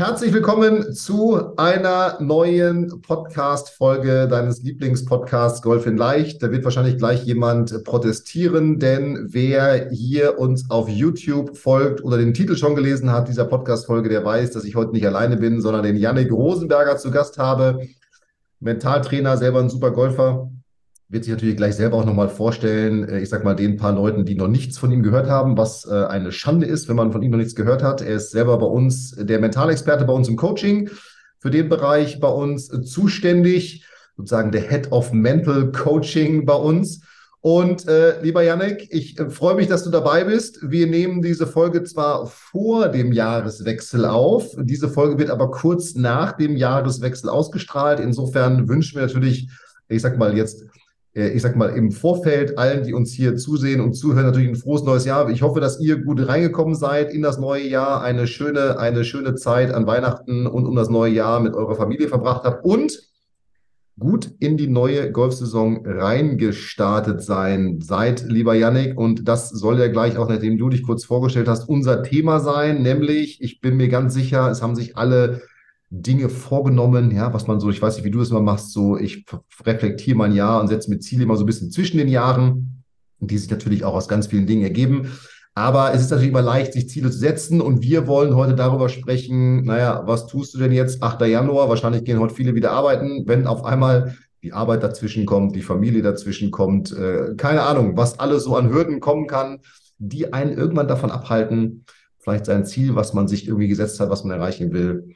Herzlich willkommen zu einer neuen Podcast-Folge deines Lieblingspodcasts Golf in Leicht. Da wird wahrscheinlich gleich jemand protestieren, denn wer hier uns auf YouTube folgt oder den Titel schon gelesen hat dieser Podcast-Folge, der weiß, dass ich heute nicht alleine bin, sondern den Yannick Rosenberger zu Gast habe. Mentaltrainer, selber ein super Golfer wird sich natürlich gleich selber auch nochmal vorstellen, äh, ich sag mal, den paar Leuten, die noch nichts von ihm gehört haben, was äh, eine Schande ist, wenn man von ihm noch nichts gehört hat. Er ist selber bei uns der Mentalexperte bei uns im Coaching, für den Bereich bei uns zuständig, sozusagen der Head of Mental Coaching bei uns. Und äh, lieber Yannick, ich äh, freue mich, dass du dabei bist. Wir nehmen diese Folge zwar vor dem Jahreswechsel auf, diese Folge wird aber kurz nach dem Jahreswechsel ausgestrahlt. Insofern wünschen wir natürlich, ich sag mal jetzt äh, ich sag mal, im Vorfeld allen, die uns hier zusehen und zuhören, natürlich ein frohes neues Jahr. Ich hoffe, dass ihr gut reingekommen seid in das neue Jahr, eine schöne, eine schöne Zeit an Weihnachten und um das neue Jahr mit eurer Familie verbracht habt und gut in die neue Golfsaison reingestartet sein seid, lieber Yannick. Und das soll ja gleich auch, nachdem du dich kurz vorgestellt hast, unser Thema sein. Nämlich, ich bin mir ganz sicher, es haben sich alle Dinge vorgenommen, ja, was man so, ich weiß nicht, wie du das immer machst, so ich reflektiere mein Jahr und setze mir Ziele immer so ein bisschen zwischen den Jahren, die sich natürlich auch aus ganz vielen Dingen ergeben. Aber es ist natürlich immer leicht, sich Ziele zu setzen und wir wollen heute darüber sprechen, naja, was tust du denn jetzt? 8. Januar, wahrscheinlich gehen heute viele wieder arbeiten, wenn auf einmal die Arbeit dazwischen kommt, die Familie dazwischen kommt, äh, keine Ahnung, was alles so an Hürden kommen kann, die einen irgendwann davon abhalten, vielleicht sein Ziel, was man sich irgendwie gesetzt hat, was man erreichen will,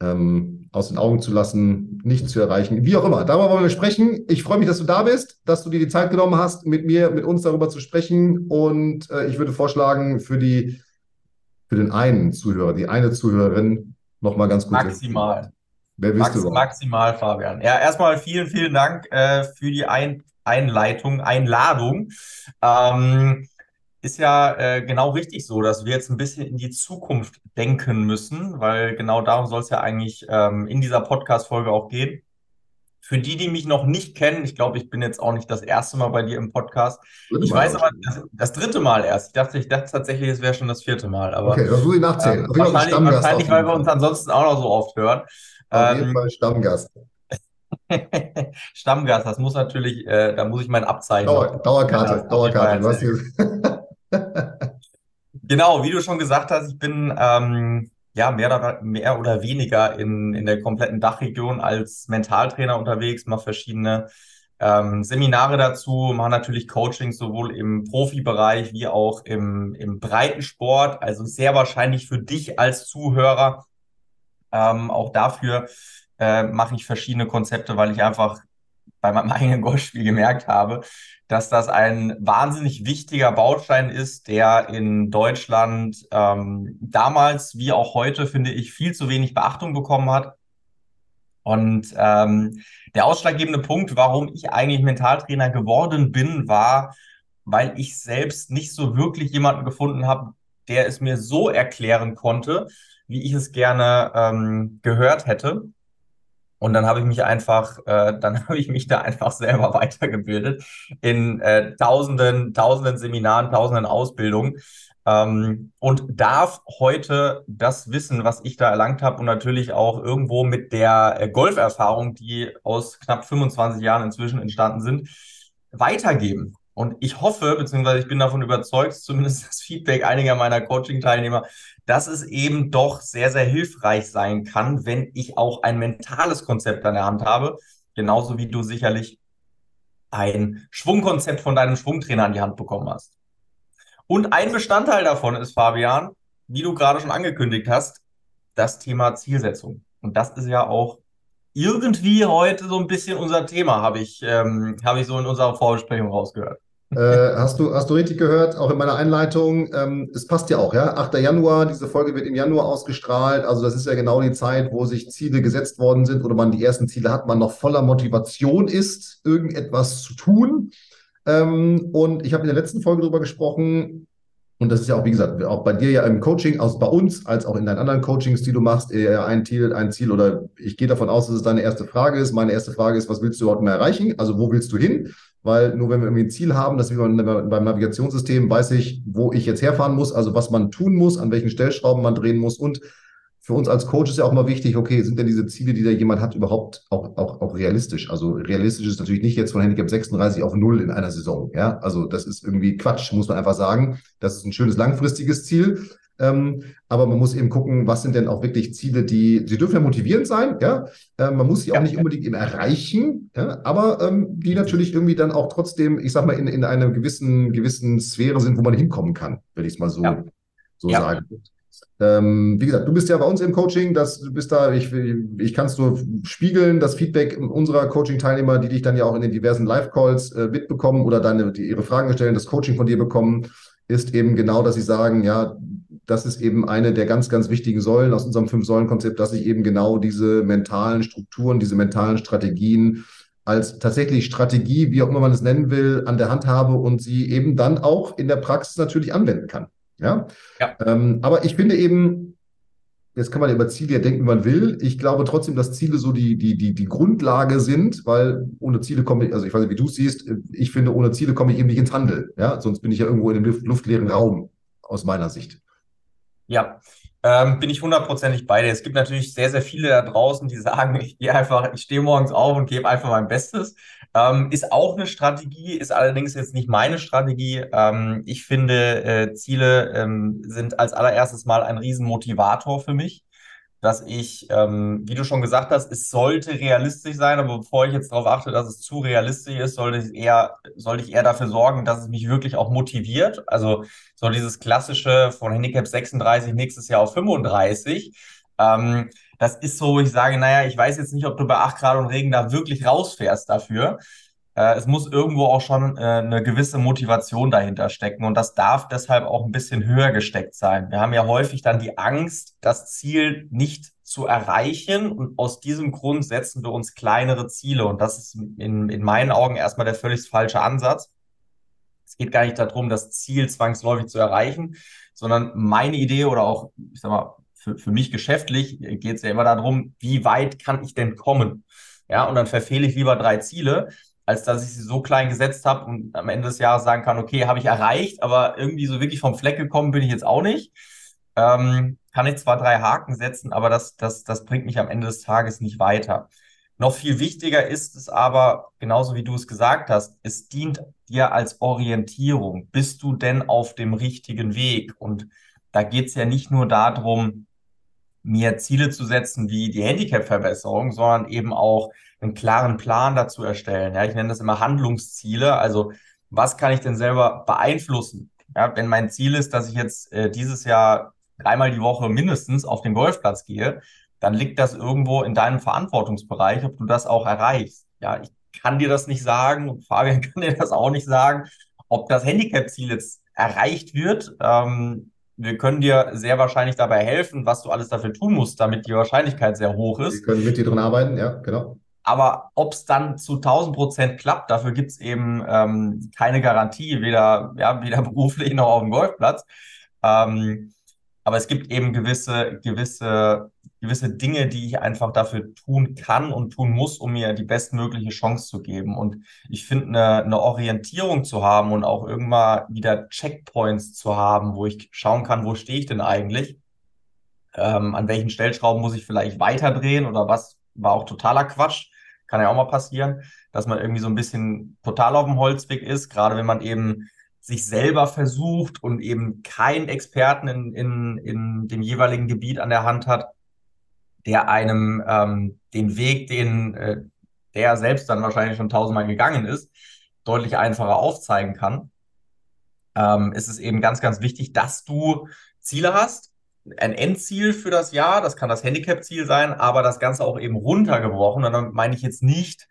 ähm, aus den Augen zu lassen, nicht zu erreichen, wie auch immer. Darüber wollen wir sprechen. Ich freue mich, dass du da bist, dass du dir die Zeit genommen hast, mit mir, mit uns darüber zu sprechen. Und äh, ich würde vorschlagen, für die, für den einen Zuhörer, die eine Zuhörerin, nochmal ganz kurz. Maximal. Wer bist Max, du? Maximal, Fabian. Ja, erstmal vielen, vielen Dank äh, für die Ein Einleitung, Einladung. Ähm, ist ja äh, genau richtig so, dass wir jetzt ein bisschen in die Zukunft denken müssen, weil genau darum soll es ja eigentlich ähm, in dieser Podcast-Folge auch gehen. Für die, die mich noch nicht kennen, ich glaube, ich bin jetzt auch nicht das erste Mal bei dir im Podcast. Dritte ich Mal weiß aber, das, das, dritte Mal erst. Ich dachte, ich dachte tatsächlich, es wäre schon das vierte Mal. Aber, okay, das muss ich nachzählen. Ähm, wahrscheinlich, wahrscheinlich weil wir uns ansonsten auch noch so oft hören. Auf jeden ähm, Fall Stammgast. Stammgast, das muss natürlich, äh, da muss ich mein Abzeichen. Dauer, Dauerkarte, ja, Dauerkarte. Genau, wie du schon gesagt hast, ich bin ähm, ja mehr oder, mehr oder weniger in, in der kompletten Dachregion als Mentaltrainer unterwegs, mache verschiedene ähm, Seminare dazu, mache natürlich Coaching sowohl im Profibereich wie auch im, im Breitensport. Also sehr wahrscheinlich für dich als Zuhörer. Ähm, auch dafür äh, mache ich verschiedene Konzepte, weil ich einfach bei meinem eigenen Golfspiel gemerkt habe, dass das ein wahnsinnig wichtiger Baustein ist, der in Deutschland ähm, damals wie auch heute, finde ich, viel zu wenig Beachtung bekommen hat. Und ähm, der ausschlaggebende Punkt, warum ich eigentlich Mentaltrainer geworden bin, war, weil ich selbst nicht so wirklich jemanden gefunden habe, der es mir so erklären konnte, wie ich es gerne ähm, gehört hätte. Und dann habe ich mich einfach, äh, dann habe ich mich da einfach selber weitergebildet in äh, tausenden, tausenden Seminaren, tausenden Ausbildungen ähm, und darf heute das Wissen, was ich da erlangt habe und natürlich auch irgendwo mit der äh, Golferfahrung, die aus knapp 25 Jahren inzwischen entstanden sind, weitergeben. Und ich hoffe, beziehungsweise ich bin davon überzeugt, zumindest das Feedback einiger meiner Coaching-Teilnehmer, dass es eben doch sehr, sehr hilfreich sein kann, wenn ich auch ein mentales Konzept an der Hand habe. Genauso wie du sicherlich ein Schwungkonzept von deinem Schwungtrainer an die Hand bekommen hast. Und ein Bestandteil davon ist, Fabian, wie du gerade schon angekündigt hast, das Thema Zielsetzung. Und das ist ja auch irgendwie heute so ein bisschen unser Thema, habe ich, ähm, hab ich so in unserer Vorbesprechung rausgehört. Äh, hast, du, hast du richtig gehört, auch in meiner Einleitung, ähm, es passt ja auch, ja. 8. Januar, diese Folge wird im Januar ausgestrahlt. Also das ist ja genau die Zeit, wo sich Ziele gesetzt worden sind oder man die ersten Ziele hat, man noch voller Motivation ist, irgendetwas zu tun. Ähm, und ich habe in der letzten Folge darüber gesprochen, und das ist ja auch, wie gesagt, auch bei dir ja im Coaching, also bei uns, als auch in deinen anderen Coachings, die du machst, eher ein Ziel, ein Ziel oder ich gehe davon aus, dass es deine erste Frage ist. Meine erste Frage ist, was willst du überhaupt mehr erreichen? Also wo willst du hin? Weil nur wenn wir irgendwie ein Ziel haben, dass wir beim Navigationssystem weiß ich, wo ich jetzt herfahren muss, also was man tun muss, an welchen Stellschrauben man drehen muss und für uns als Coach ist ja auch mal wichtig, okay, sind denn diese Ziele, die da jemand hat, überhaupt auch, auch, auch realistisch? Also realistisch ist natürlich nicht jetzt von Handicap 36 auf null in einer Saison. Ja, also das ist irgendwie Quatsch, muss man einfach sagen. Das ist ein schönes langfristiges Ziel. Ähm, aber man muss eben gucken, was sind denn auch wirklich Ziele, die, sie dürfen ja motivierend sein, ja. Äh, man muss sie auch nicht unbedingt eben erreichen, ja? aber ähm, die natürlich irgendwie dann auch trotzdem, ich sag mal, in, in einer gewissen, gewissen Sphäre sind, wo man hinkommen kann, wenn ich es mal so, ja. so ja. sagen. Ähm, wie gesagt, du bist ja bei uns im Coaching, das, du bist da, ich, ich kann es nur spiegeln, das Feedback unserer Coaching-Teilnehmer, die dich dann ja auch in den diversen Live-Calls äh, mitbekommen oder deine, die ihre Fragen stellen, das Coaching von dir bekommen, ist eben genau, dass sie sagen, ja, das ist eben eine der ganz, ganz wichtigen Säulen aus unserem Fünf-Säulen-Konzept, dass ich eben genau diese mentalen Strukturen, diese mentalen Strategien als tatsächlich Strategie, wie auch immer man es nennen will, an der Hand habe und sie eben dann auch in der Praxis natürlich anwenden kann. Ja. ja. Ähm, aber ich finde eben, jetzt kann man über Ziele ja denken, wie man will. Ich glaube trotzdem, dass Ziele so die, die, die, die Grundlage sind, weil ohne Ziele komme ich, also ich weiß nicht, wie du es siehst, ich finde, ohne Ziele komme ich eben nicht ins Handeln. Ja, sonst bin ich ja irgendwo in dem luftleeren Raum, aus meiner Sicht. Ja, ähm, bin ich hundertprozentig bei dir. Es gibt natürlich sehr, sehr viele da draußen, die sagen, ich gehe einfach, ich stehe morgens auf und gebe einfach mein Bestes. Ähm, ist auch eine Strategie, ist allerdings jetzt nicht meine Strategie. Ähm, ich finde, äh, Ziele ähm, sind als allererstes mal ein Riesenmotivator für mich dass ich, ähm, wie du schon gesagt hast, es sollte realistisch sein, aber bevor ich jetzt darauf achte, dass es zu realistisch ist, sollte ich eher, sollte ich eher dafür sorgen, dass es mich wirklich auch motiviert. Also so dieses klassische von Handicap 36 nächstes Jahr auf 35. Ähm, das ist so, ich sage, naja, ich weiß jetzt nicht, ob du bei 8 Grad und Regen da wirklich rausfährst dafür. Äh, es muss irgendwo auch schon äh, eine gewisse Motivation dahinter stecken und das darf deshalb auch ein bisschen höher gesteckt sein. Wir haben ja häufig dann die Angst, das Ziel nicht zu erreichen und aus diesem Grund setzen wir uns kleinere Ziele und das ist in, in meinen Augen erstmal der völlig falsche Ansatz. Es geht gar nicht darum, das Ziel zwangsläufig zu erreichen, sondern meine Idee oder auch, ich sag mal, für, für mich geschäftlich geht es ja immer darum, wie weit kann ich denn kommen? Ja, und dann verfehle ich lieber drei Ziele, als dass ich sie so klein gesetzt habe und am Ende des Jahres sagen kann, okay, habe ich erreicht, aber irgendwie so wirklich vom Fleck gekommen bin ich jetzt auch nicht. Ähm, kann ich zwar drei Haken setzen, aber das, das, das bringt mich am Ende des Tages nicht weiter. Noch viel wichtiger ist es aber, genauso wie du es gesagt hast, es dient dir als Orientierung. Bist du denn auf dem richtigen Weg? Und da geht es ja nicht nur darum, mir Ziele zu setzen wie die Handicap-Verbesserung, sondern eben auch einen klaren Plan dazu erstellen. Ja, ich nenne das immer Handlungsziele. Also was kann ich denn selber beeinflussen? Ja, wenn mein Ziel ist, dass ich jetzt äh, dieses Jahr dreimal die Woche mindestens auf den Golfplatz gehe, dann liegt das irgendwo in deinem Verantwortungsbereich, ob du das auch erreichst. Ja, ich kann dir das nicht sagen und Fabian kann dir das auch nicht sagen, ob das Handicap-Ziel jetzt erreicht wird. Ähm, wir können dir sehr wahrscheinlich dabei helfen, was du alles dafür tun musst, damit die Wahrscheinlichkeit sehr hoch ist. Wir können mit dir drin arbeiten, ja, genau. Aber ob es dann zu 1000 Prozent klappt, dafür gibt es eben ähm, keine Garantie, weder, ja, weder beruflich noch auf dem Golfplatz. Ähm, aber es gibt eben gewisse, gewisse, gewisse Dinge, die ich einfach dafür tun kann und tun muss, um mir die bestmögliche Chance zu geben. Und ich finde, eine, eine Orientierung zu haben und auch irgendwann wieder Checkpoints zu haben, wo ich schauen kann, wo stehe ich denn eigentlich? Ähm, an welchen Stellschrauben muss ich vielleicht weiterdrehen oder was war auch totaler Quatsch? Kann ja auch mal passieren, dass man irgendwie so ein bisschen total auf dem Holzweg ist, gerade wenn man eben sich selber versucht und eben keinen Experten in, in, in dem jeweiligen Gebiet an der Hand hat, der einem ähm, den Weg, den äh, der selbst dann wahrscheinlich schon tausendmal gegangen ist, deutlich einfacher aufzeigen kann, ähm, ist es eben ganz, ganz wichtig, dass du Ziele hast, ein Endziel für das Jahr, das kann das Handicap-Ziel sein, aber das Ganze auch eben runtergebrochen. Und dann meine ich jetzt nicht,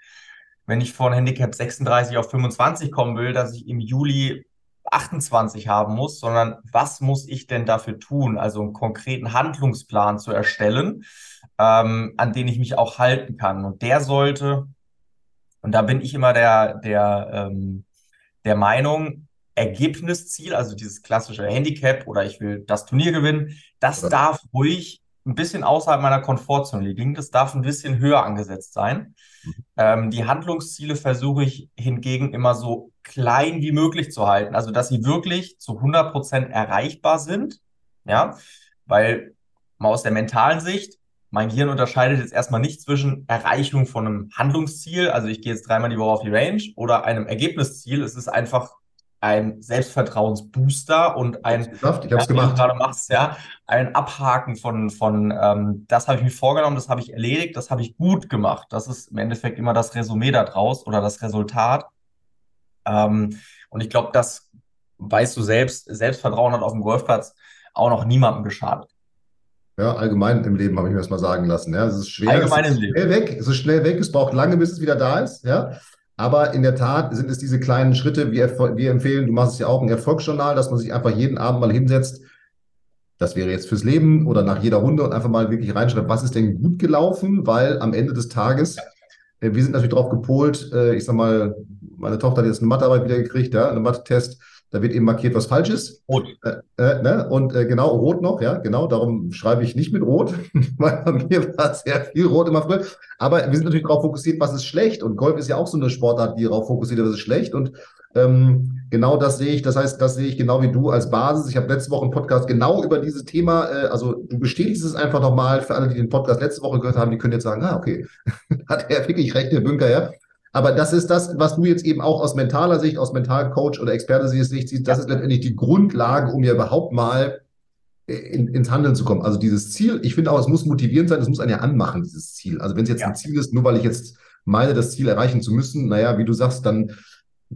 wenn ich von Handicap 36 auf 25 kommen will, dass ich im Juli 28 haben muss, sondern was muss ich denn dafür tun? Also einen konkreten Handlungsplan zu erstellen, ähm, an den ich mich auch halten kann. Und der sollte, und da bin ich immer der, der, ähm, der Meinung, Ergebnisziel, also dieses klassische Handicap oder ich will das Turnier gewinnen, das ja. darf ruhig ein bisschen außerhalb meiner Komfortzone liegen. Das darf ein bisschen höher angesetzt sein. Mhm. Ähm, die Handlungsziele versuche ich hingegen immer so klein wie möglich zu halten. Also, dass sie wirklich zu 100 Prozent erreichbar sind. Ja, weil mal aus der mentalen Sicht, mein Gehirn unterscheidet jetzt erstmal nicht zwischen Erreichung von einem Handlungsziel, also ich gehe jetzt dreimal die Woche auf die Range, oder einem Ergebnisziel. Es ist einfach ein Selbstvertrauensbooster und ein, ich hab's ja, gemacht. gerade machst, ja, ein Abhaken von, von ähm, das habe ich mir vorgenommen, das habe ich erledigt, das habe ich gut gemacht. Das ist im Endeffekt immer das Resümee daraus oder das Resultat. Ähm, und ich glaube, das weißt du selbst, Selbstvertrauen hat auf dem Golfplatz auch noch niemandem geschadet. Ja, allgemein im Leben habe ich mir das mal sagen lassen. Ja, es ist schwer. Allgemein es ist im Leben. Schnell weg. Es ist schnell weg. Es braucht lange, bis es wieder da ist. Ja. Aber in der Tat sind es diese kleinen Schritte, wir, wir empfehlen, du machst es ja auch ein Erfolgsjournal, dass man sich einfach jeden Abend mal hinsetzt. Das wäre jetzt fürs Leben oder nach jeder Runde und einfach mal wirklich reinschreibt, was ist denn gut gelaufen, weil am Ende des Tages, äh, wir sind natürlich darauf gepolt, äh, ich sag mal, meine Tochter hat jetzt eine Mathearbeit wieder gekriegt, ja, einen Mathe-Test da wird eben markiert, was falsch ist. Rot. Äh, äh, ne? Und äh, genau, rot noch, ja, genau. Darum schreibe ich nicht mit rot, weil bei mir war sehr viel rot immer früher. Aber wir sind natürlich darauf fokussiert, was ist schlecht. Und Golf ist ja auch so eine Sportart, die darauf fokussiert, was ist schlecht. Und ähm, genau das sehe ich. Das heißt, das sehe ich genau wie du als Basis. Ich habe letzte Woche einen Podcast genau über dieses Thema. Äh, also du bestätigst es einfach nochmal für alle, die den Podcast letzte Woche gehört haben. Die können jetzt sagen, ah, okay, hat er wirklich recht, der Bünker, ja. Aber das ist das, was du jetzt eben auch aus mentaler Sicht, aus Mentalcoach oder Experte siehst, das ist letztendlich die Grundlage, um ja überhaupt mal in, ins Handeln zu kommen. Also dieses Ziel, ich finde auch, es muss motivierend sein, es muss einen ja anmachen, dieses Ziel. Also wenn es jetzt ja. ein Ziel ist, nur weil ich jetzt meine, das Ziel erreichen zu müssen, naja, wie du sagst, dann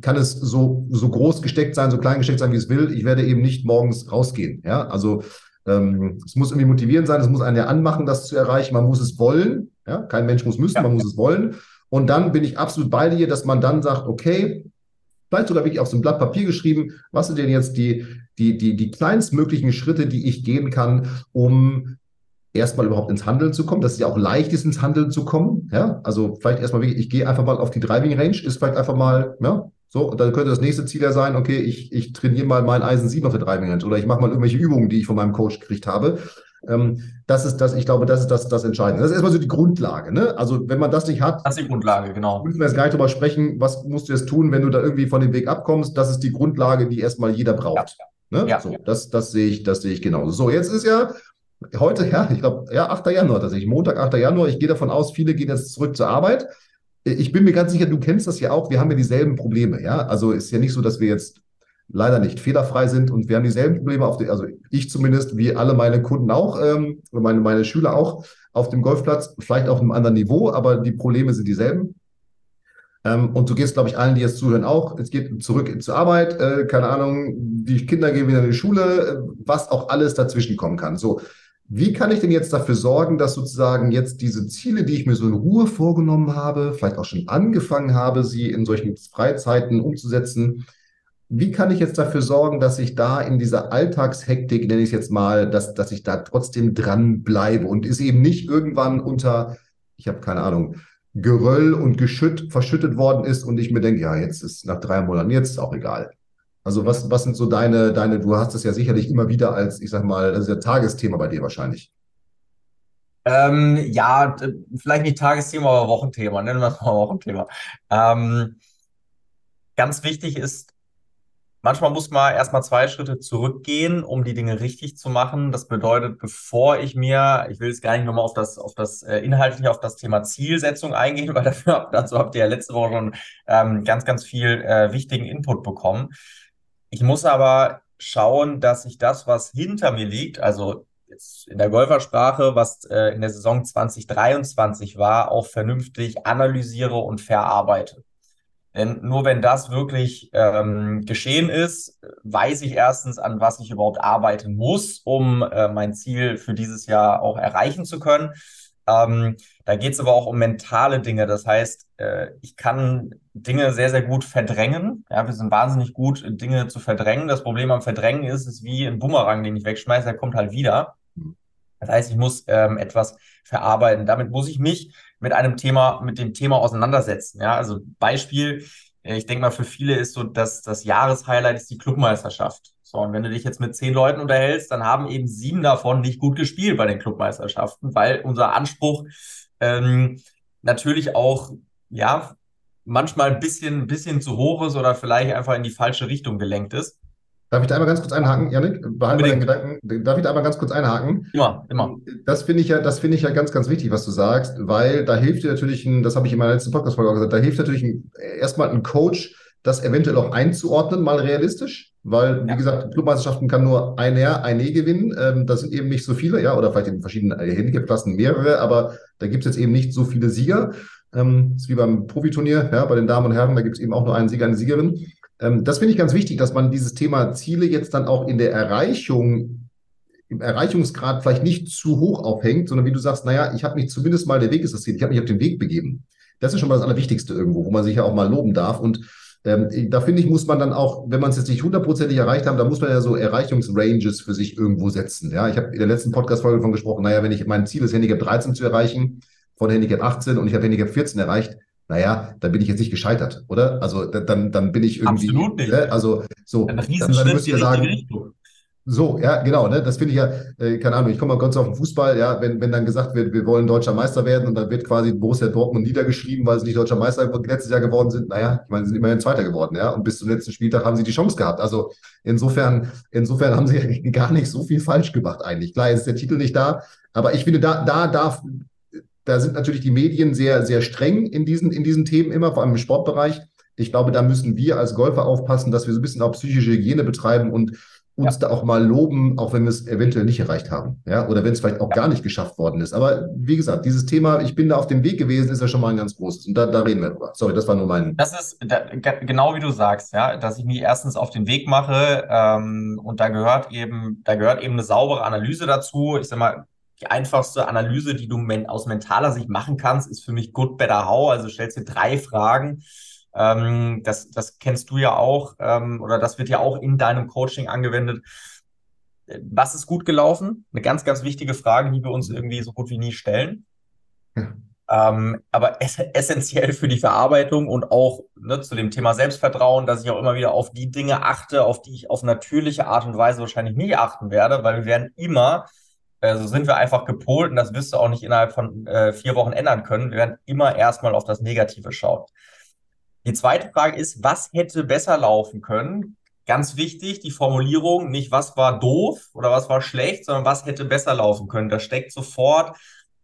kann es so, so groß gesteckt sein, so klein gesteckt sein, wie es will. Ich werde eben nicht morgens rausgehen. Ja, also ähm, es muss irgendwie motivierend sein, es muss einen ja anmachen, das zu erreichen. Man muss es wollen. Ja, kein Mensch muss müssen, ja. man muss es wollen. Und dann bin ich absolut bei dir, dass man dann sagt, okay, vielleicht sogar wirklich auf so ein Blatt Papier geschrieben, was sind denn jetzt die, die, die, die kleinstmöglichen Schritte, die ich gehen kann, um erstmal überhaupt ins Handeln zu kommen, dass es ja auch leicht ist, ins Handeln zu kommen. Ja, also vielleicht erstmal wirklich, ich gehe einfach mal auf die Driving Range, ist vielleicht einfach mal, ja, so, und dann könnte das nächste Ziel ja sein, okay, ich, ich trainiere mal mein Eisen 7 auf der Driving Range oder ich mache mal irgendwelche Übungen, die ich von meinem Coach gekriegt habe. Ähm, das ist das, ich glaube, das ist das, das Entscheidende. Das ist erstmal so die Grundlage. Ne? Also, wenn man das nicht hat, das ist die Grundlage, genau. Müssen wir jetzt gar nicht drüber sprechen, was musst du jetzt tun, wenn du da irgendwie von dem Weg abkommst. Das ist die Grundlage, die erstmal jeder braucht. Ja. Ne? ja. So, das, das sehe ich, das sehe ich genauso. So, jetzt ist ja heute, ja, ich glaube, ja, 8. Januar tatsächlich, Montag, 8. Januar. Ich gehe davon aus, viele gehen jetzt zurück zur Arbeit. Ich bin mir ganz sicher, du kennst das ja auch. Wir haben ja dieselben Probleme, ja. Also ist ja nicht so, dass wir jetzt leider nicht fehlerfrei sind und wir haben dieselben Probleme auf der, also ich zumindest, wie alle meine Kunden auch, ähm, meine, meine Schüler auch auf dem Golfplatz, vielleicht auf einem anderen Niveau, aber die Probleme sind dieselben. Ähm, und du gehst, glaube ich, allen, die jetzt zuhören, auch. Es geht zurück zur Arbeit, äh, keine Ahnung, die Kinder gehen wieder in die Schule, äh, was auch alles dazwischen kommen kann. So, wie kann ich denn jetzt dafür sorgen, dass sozusagen jetzt diese Ziele, die ich mir so in Ruhe vorgenommen habe, vielleicht auch schon angefangen habe, sie in solchen Freizeiten umzusetzen, wie kann ich jetzt dafür sorgen, dass ich da in dieser Alltagshektik, nenne ich es jetzt mal, dass, dass ich da trotzdem dran bleibe und ist eben nicht irgendwann unter, ich habe keine Ahnung, Geröll und Geschütt verschüttet worden ist und ich mir denke, ja, jetzt ist nach drei Monaten, jetzt ist auch egal. Also was, was sind so deine, deine, du hast es ja sicherlich immer wieder als, ich sag mal, das ist ja Tagesthema bei dir wahrscheinlich. Ähm, ja, vielleicht nicht Tagesthema, aber Wochenthema, nennen wir es mal Wochenthema. Ähm, ganz wichtig ist Manchmal muss man erstmal zwei Schritte zurückgehen, um die Dinge richtig zu machen. Das bedeutet, bevor ich mir, ich will jetzt gar nicht nochmal auf das, auf das äh, inhaltlich auf das Thema Zielsetzung eingehen, weil dafür, dazu habt ihr ja letzte Woche schon ähm, ganz, ganz viel äh, wichtigen Input bekommen. Ich muss aber schauen, dass ich das, was hinter mir liegt, also jetzt in der Golfersprache, was äh, in der Saison 2023 war, auch vernünftig analysiere und verarbeite. Denn nur wenn das wirklich ähm, geschehen ist, weiß ich erstens, an was ich überhaupt arbeiten muss, um äh, mein Ziel für dieses Jahr auch erreichen zu können. Ähm, da geht es aber auch um mentale Dinge. Das heißt, äh, ich kann Dinge sehr, sehr gut verdrängen. Ja, wir sind wahnsinnig gut, Dinge zu verdrängen. Das Problem am Verdrängen ist, es ist wie ein Bumerang, den ich wegschmeiße, der kommt halt wieder. Das heißt, ich muss ähm, etwas verarbeiten. Damit muss ich mich mit einem Thema, mit dem Thema auseinandersetzen. Ja, also Beispiel, äh, ich denke mal, für viele ist so, dass das Jahreshighlight ist die Clubmeisterschaft. So, und wenn du dich jetzt mit zehn Leuten unterhältst, dann haben eben sieben davon nicht gut gespielt bei den Clubmeisterschaften, weil unser Anspruch ähm, natürlich auch, ja, manchmal ein bisschen, bisschen zu hoch ist oder vielleicht einfach in die falsche Richtung gelenkt ist. Darf ich da einmal ganz kurz einhaken, Janik? Behalte deinen Gedanken. Darf ich da einmal ganz kurz einhaken? Immer, immer. Das finde ich ja, das finde ich ja ganz, ganz wichtig, was du sagst, weil da hilft dir natürlich ein, das habe ich in meiner letzten Podcast-Folge auch gesagt, da hilft natürlich ein, erstmal ein Coach, das eventuell auch einzuordnen, mal realistisch. Weil, wie ja. gesagt, Clubmeisterschaften kann nur ein R, ein E gewinnen. Ähm, das sind eben nicht so viele, ja, oder vielleicht in verschiedenen Handicap-Klassen mehrere, aber da gibt es jetzt eben nicht so viele Sieger. Ähm, das ist wie beim Profiturnier, ja, bei den Damen und Herren, da gibt es eben auch nur einen Sieger, eine Siegerin. Ähm, das finde ich ganz wichtig, dass man dieses Thema Ziele jetzt dann auch in der Erreichung, im Erreichungsgrad vielleicht nicht zu hoch aufhängt, sondern wie du sagst, naja, ich habe mich zumindest mal, der Weg ist das Ziel, ich habe mich auf den Weg begeben. Das ist schon mal das Allerwichtigste irgendwo, wo man sich ja auch mal loben darf. Und ähm, da finde ich, muss man dann auch, wenn man es jetzt nicht hundertprozentig erreicht haben, da muss man ja so Erreichungsranges für sich irgendwo setzen. Ja, ich habe in der letzten Podcast-Folge davon gesprochen, naja, wenn ich mein Ziel ist, Handicap 13 zu erreichen, von Handicap 18 und ich habe Handicap 14 erreicht, naja, dann bin ich jetzt nicht gescheitert, oder? Also dann, dann bin ich irgendwie. Absolut nicht. Ne? Also so, Ein Riesenschritt dann, dann müsst ihr sagen. Richtung. So, ja, genau, ne? Das finde ich ja, äh, keine Ahnung, ich komme mal kurz auf den Fußball, ja, wenn, wenn dann gesagt wird, wir wollen deutscher Meister werden und dann wird quasi Borussia Dortmund niedergeschrieben, weil sie nicht deutscher Meister letztes Jahr geworden sind, naja, ich meine, sie sind immerhin Zweiter geworden, ja, und bis zum letzten Spieltag haben sie die Chance gehabt. Also insofern, insofern haben sie gar nicht so viel falsch gemacht eigentlich. Klar, jetzt ist der Titel nicht da, aber ich finde, da, da darf, da sind natürlich die Medien sehr, sehr streng in diesen, in diesen Themen immer, vor allem im Sportbereich. Ich glaube, da müssen wir als Golfer aufpassen, dass wir so ein bisschen auch psychische Hygiene betreiben und uns ja. da auch mal loben, auch wenn wir es eventuell nicht erreicht haben. Ja, oder wenn es vielleicht auch ja. gar nicht geschafft worden ist. Aber wie gesagt, dieses Thema, ich bin da auf dem Weg gewesen, ist ja schon mal ein ganz großes. Und da, da reden wir drüber. Sorry, das war nur mein. Das ist da, genau wie du sagst, ja, dass ich mich erstens auf den Weg mache ähm, und da gehört eben, da gehört eben eine saubere Analyse dazu. Ich sag mal, die einfachste Analyse, die du men aus mentaler Sicht machen kannst, ist für mich Good, Better, How. Also stellst dir drei Fragen ähm, das, das kennst du ja auch ähm, oder das wird ja auch in deinem Coaching angewendet. Was ist gut gelaufen? Eine ganz, ganz wichtige Frage, die wir uns irgendwie so gut wie nie stellen. Ja. Ähm, aber ess essentiell für die Verarbeitung und auch ne, zu dem Thema Selbstvertrauen, dass ich auch immer wieder auf die Dinge achte, auf die ich auf natürliche Art und Weise wahrscheinlich nie achten werde, weil wir werden immer, äh, so sind wir einfach gepolt und das wirst du auch nicht innerhalb von äh, vier Wochen ändern können. Wir werden immer erstmal auf das Negative schauen. Die zweite Frage ist, was hätte besser laufen können? Ganz wichtig, die Formulierung, nicht was war doof oder was war schlecht, sondern was hätte besser laufen können. Da steckt sofort,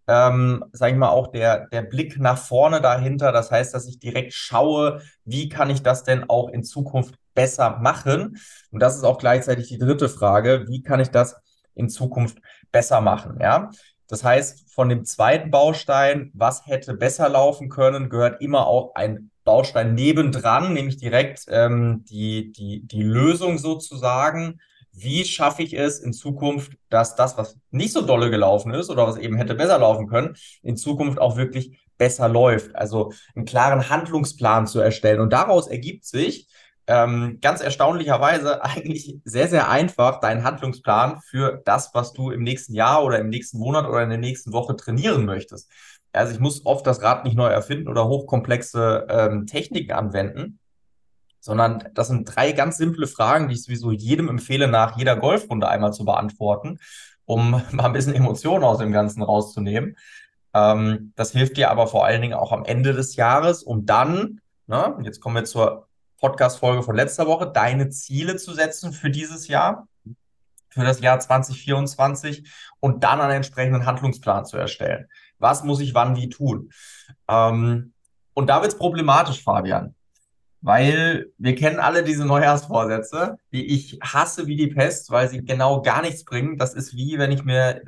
ähm, sage ich mal, auch der, der Blick nach vorne dahinter. Das heißt, dass ich direkt schaue, wie kann ich das denn auch in Zukunft besser machen? Und das ist auch gleichzeitig die dritte Frage, wie kann ich das in Zukunft besser machen? Ja, das heißt, von dem zweiten Baustein, was hätte besser laufen können, gehört immer auch ein Baustein nebendran, nämlich direkt ähm, die, die, die Lösung sozusagen. Wie schaffe ich es in Zukunft, dass das, was nicht so dolle gelaufen ist oder was eben hätte besser laufen können, in Zukunft auch wirklich besser läuft? Also einen klaren Handlungsplan zu erstellen. Und daraus ergibt sich ähm, ganz erstaunlicherweise eigentlich sehr, sehr einfach deinen Handlungsplan für das, was du im nächsten Jahr oder im nächsten Monat oder in der nächsten Woche trainieren möchtest. Also ich muss oft das Rad nicht neu erfinden oder hochkomplexe ähm, Techniken anwenden, sondern das sind drei ganz simple Fragen, die ich sowieso jedem empfehle, nach jeder Golfrunde einmal zu beantworten, um mal ein bisschen Emotionen aus dem Ganzen rauszunehmen. Ähm, das hilft dir aber vor allen Dingen auch am Ende des Jahres, um dann, ne, jetzt kommen wir zur Podcast-Folge von letzter Woche, deine Ziele zu setzen für dieses Jahr, für das Jahr 2024 und dann einen entsprechenden Handlungsplan zu erstellen was muss ich wann wie tun. Ähm, und da wird es problematisch, Fabian. Weil wir kennen alle diese Neujahrsvorsätze, die ich hasse wie die Pest, weil sie genau gar nichts bringen. Das ist wie, wenn ich mir,